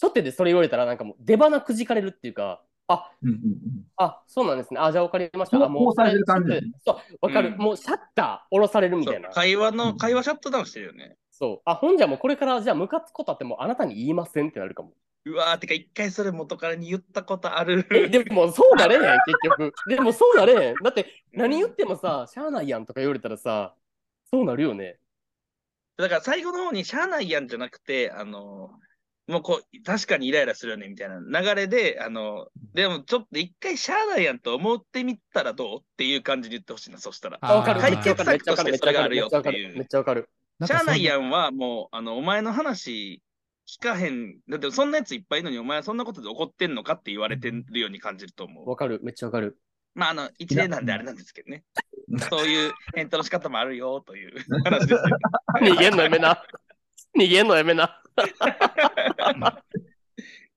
初手でそれ言われたら、なんかもう、出花くじかれるっていうか、あ、うんうんうんあ、そうなんですね。あ、じゃあ分かりました。あ、もう、されてる感じそう、分かる。うんもう、シャッター下ろされるみたいな。会話の、うん会話シャットダウンしてるよね。そう。あ、ほんじゃもうこれから、じゃあ、ムカつくことあっても、あなたに言いませんってなるかも。うわー、てか一回それ元からに言ったことある。え、でも、そうなれへん、結局。でも、そうなれへん。だって、何言ってもさ、しゃあないやんとか言われたらさ、そうなるよね。だから最後の方にしゃあないやんじゃなくて、あの、もうこう、確かにイライラするよねみたいな流れで、あの、でもちょっと一回しゃあないやんと思ってみたらどうっていう感じで言ってほしいな、そしたら。あ、わかる。あーめっちゃわかる。めっちゃわかる。めっちゃわかる。しゃあないやんはもう、あの、お前の話聞かへん。だってそんなやついっぱいいるのに、お前はそんなことで怒ってんのかって言われてるように感じると思う。わかる。めっちゃわかる。まあ、あの、一例なんであれなんですけどね。そういう返答の仕方もあるよという 話ですよ。逃げんのやめな。逃げんのやめな。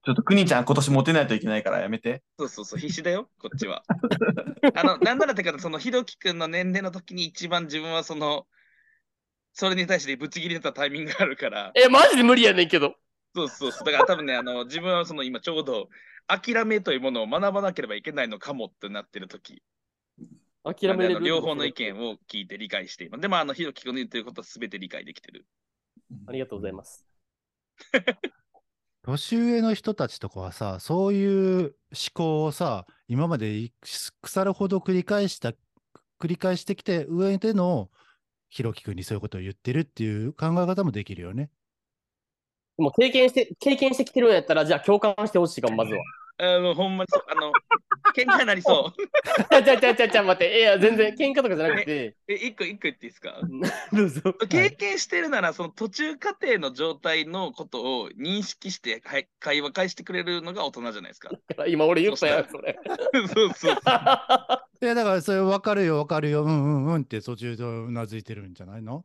ちょっとくにちゃん今年モテないといけないからやめて。そうそうそう、必死だよ、こっちは。あの、なんならてか、その、ひろきくんの年齢の時に一番自分はその、それに対してぶち切れたタイミングがあるから、え、マジで無理やねんけど。そうそうそう、だから多分ね、あの、自分はその今ちょうど、諦めというものを学ばなければいけないのかもってなってる時諦めれる。両方の意見を聞いて理解しています。でも、あの、ひろきくんの言ってることは全て理解できてる。ありがとうございます。年上の人たちとかはさ、そういう思考をさ、今までい腐るほど繰り返した、繰り返してきて、上でのひろきくんにそういうことを言ってるっていう考え方もできるよね。もう経験して、経験してきてるんやったら、じゃあ共感してほしいかも、まずは。あの、ほんまにあの、喧嘩になりそう。ちゃちゃちゃちゃちゃ待って、いや、全然喧嘩とかじゃなくて、え、一個一個言っていいですか？どうぞ。経験してるなら、その途中過程の状態のことを認識して、はい、会話返してくれるのが大人じゃないですか。今俺言ったやん、それ。そうそう。いや、だからそれ分かるよ、分かるよ、うんうんうんって途中でうなずいてるんじゃないの？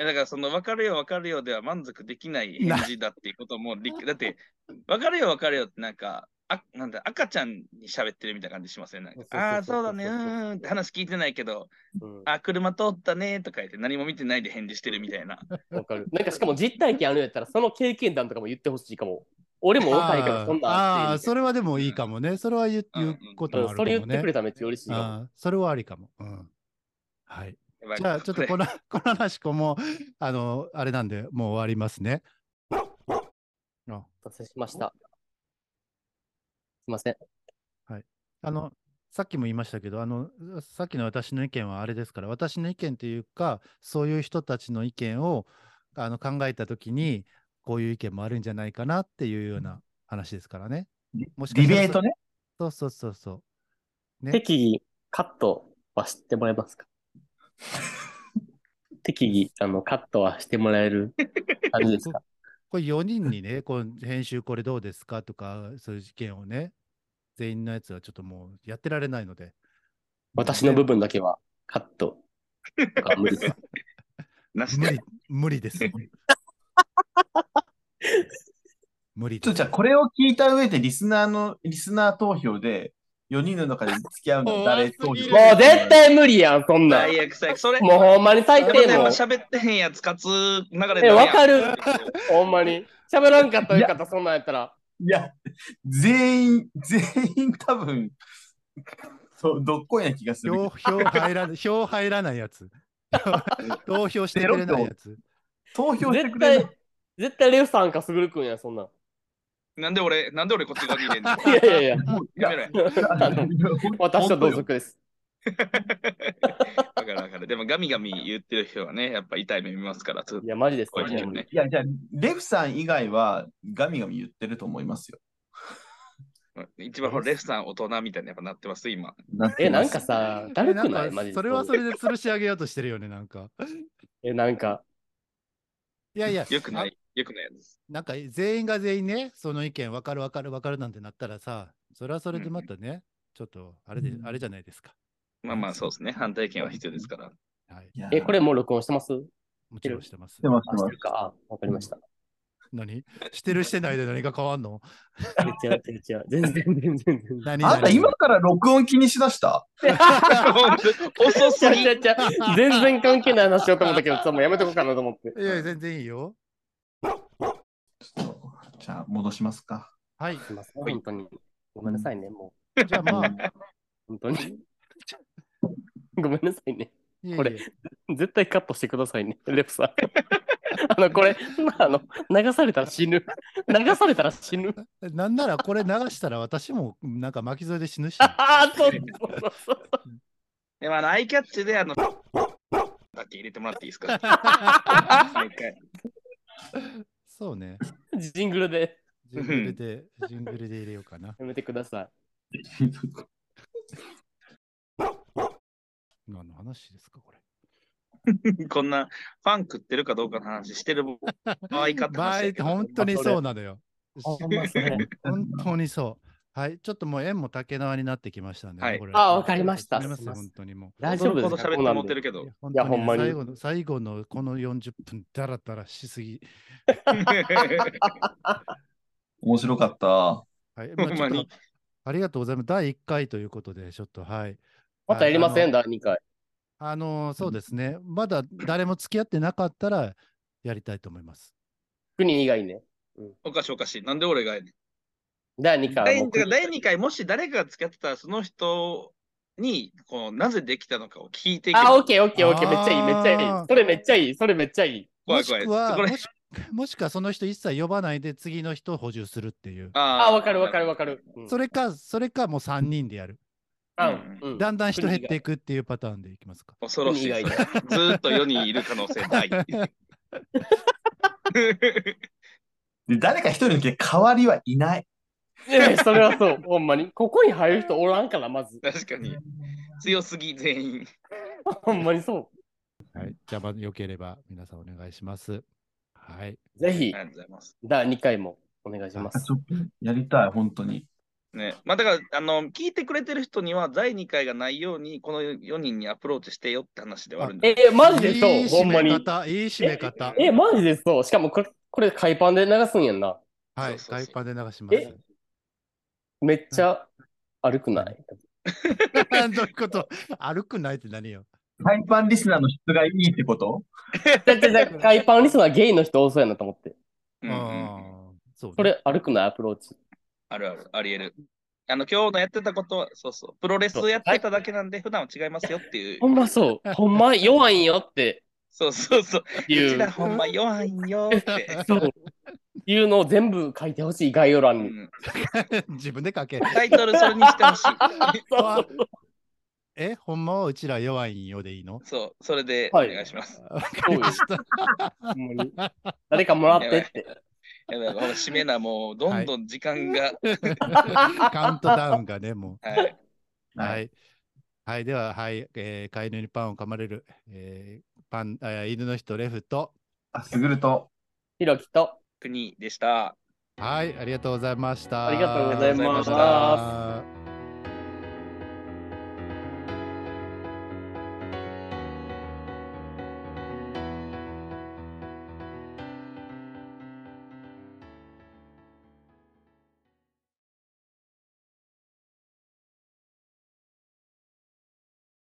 えだから、その分かるよ、分かるよでは満足できない返事だっていうこともだって、分かるよ、分かるよってなんか、あなんだ赤ちゃんに喋ってるみたいな感じしません、なんかそうそうそうそうああー、そうだね、うーんって話聞いてないけど、うんあ、車通ったねとか言って何も見てないで返事してるみたいな。わかる。なんかしかも実体験あるんやったら、その経験談とかも言ってほしいかも。俺も若いからそんなんああそれはでもいいかもね。それは言ううん言うこともあるかうんそれ言もねってくれ。たらめっちゃ嬉しいかそれはありかも。うん。はい。じゃあ、ちょっとこの、この話こも、あの、あれなんで、もう終わりますね。あ達成しました。すいません。あの、さっきも言いましたけど、あの、さっきの私の意見はあれですから、私の意見というか、そういう人たちの意見をあの考えたときに、こういう意見もあるんじゃないかなっていうような話ですからね。もしかディベートね？そうそうそうそう。ね適宜カットはしてもらえますか？適宜あのカットはしてもらえる 感じですか？これ4人にね、こう編集これどうですかとか、そういう意見をね、全員のやつはちょっともうやってられないので。私の部分だけはカット無理です 無理、無理です。無理です。ちょっとじゃあ、これを聞いた上で、リスナーの、リスナー投票で、4人の中で付き合うのは誰投票？もう絶対無理やん、そんなん。最悪最悪。それ、もうほんまに最で低もう。も喋ってへんやつ、かつ流れえ、わかるる ほんまに。喋らんかったらよかった、そんなんやったら。いや、全員、全員多分、そう、どっこいな気がする。票票入らない、票入らないやつ。投票してくれないやつ。投票してく絶れる対、絶対レフさんかすぐるくんや、そんなん。なんで俺、なんで俺こっち側にいれんの？いやいやいや、やめろや。私と同族です。わかるわかる。でもガミガミ言ってる人はね、やっぱ痛い目見ますから、ちょっといや、マジです。こういう人ね。いや、じゃあ、レフさん以外はガミガミ言ってると思いますよ。一番ほらレフさん大人みたいなやっぱなってます、今。え、なんかさ、だるくない？えんかマジで。それはそれで吊るし上げようとしてるよね、なんか。え、なんか、いやいや、あよくない、よくないやつ。なんか全員が全員ね、その意見分かる分かる分かるなんてなったらさ、それはそれでまたね、ちょっとあれで、うんあれじゃないですか。まあまあそうですね。反対意見は必要ですから。はい。え、これもう録音してます？もちろんしてますして。ますあ、してるか？あ、わかりました。何？してるしてないで何が変わんの？違う違う違う。全然全然全然。何？あんた何？今から録音気にしだした？遅すぎちゃちゃちゃ全然関係ない話しようと思ったけど、さもうやめとこうかなと思って。いや、全然いいよ。じゃあ、戻しますか。はい。すいません、本当に。ごめんなさいね、もじゃあまあ、う。本当に。ごめんなさいね。これ絶対カットしてくださいね、レプさん。あの、これ、まあ、あの、流されたら死ぬ。流されたら死ぬ。なんならこれ流したら私もなんか巻き添えで死ぬし。ああ、そうそうそうそう。でもあの、アイキャッチであの、だけ入れてもらっていいですか？そうね。ジングルでジングルで、ジングルで入れようかな。やめてください。何の話ですか、これ。こんなファン食ってるかどうかの話してる場合かって場合話だけど本当にそうなのよ。本当にそう。はい、ちょっともう縁も竹縄になってきましたね。はいこれあわかりました本当にもう。大丈夫です喋って持ってるけど。いやほんまに最後の最後のこの40分、だらだらしすぎ。面白かった。はい、まあありがとうございます。第1回ということで、ちょっとはい。またやりません、あ第2回。あの、そうですね。まだ誰も付き合ってなかったらやりたいと思います。国以外ね。おかしいおかしい。なんで俺がやねん第2回第はもう国第2回、もし誰かが付き合ってたら、その人にこうなぜできたのかを聞いていく。あ、オッケーオッケーオッケー、めっちゃいい、めっちゃいい。それめっちゃいい、それめっちゃいい。怖い怖いもしくは、これもしもしくはその人一切呼ばないで次の人を補充するっていう。あ、あわかるわかるわかる。うんそれか、それかもう3人でやる。だんだん人減っていくっていうパターンでいきますか。恐ろしい。ずっと世にいる可能性大。で誰か一人の代わりはいない。ええそれはそう、ほんまに。ここに入る人おらんから、まず。確かに。強すぎ、全員。ほんまにそはい。じゃあ、まあ、よければ皆さんお願いします。はい。う。ぜひあ、りがとうございます。第2回もお願いしますやりたい、本当に。ね。まあだから、あの、聞いてくれてる人には、第2回がないように、この4人にアプローチしてよって話ではあるんで。え、マジでいいそう、ほんまに。締め方、いい締め方。え、マジでそう？しかもこれ、これ海パンで流すんやんな。はい。そうそうそう海パンで流します。え？めっちゃ歩くない？どういうこと？歩くないって何よ？ハイパンリスナーの質がいいってこと？だって海パンリスナーゲイの人多そうやなと思って。うんうんそうね。これ歩くない？アプローチ。あるある、あり得る。あの、今日のやってたことは、そうそう、プロレスやってただけなんで、普段は違いますよっていうほ。んまそう。ほんま弱いんよってそうそうそう。いううちらほんま弱いんよって。そういうのを全部書いてほしい概要欄に。うん 自分で書け。タイトルそれにしてほしい。そうえ、ほんまはうちら弱いんよでいいの？そう、それでおはい願いします。誰かもらってって。やばいやばい、ほら締めな、もう、どんどん時間が。カウントダウンがね、もはい。う。はい。はい、では、はい、えー、飼い犬にパンを噛まれる、えー、パン、あ犬の人、レフと、あ、すぐると。ひろきと。国でした。はい、ありがとうございました。ありがとうございました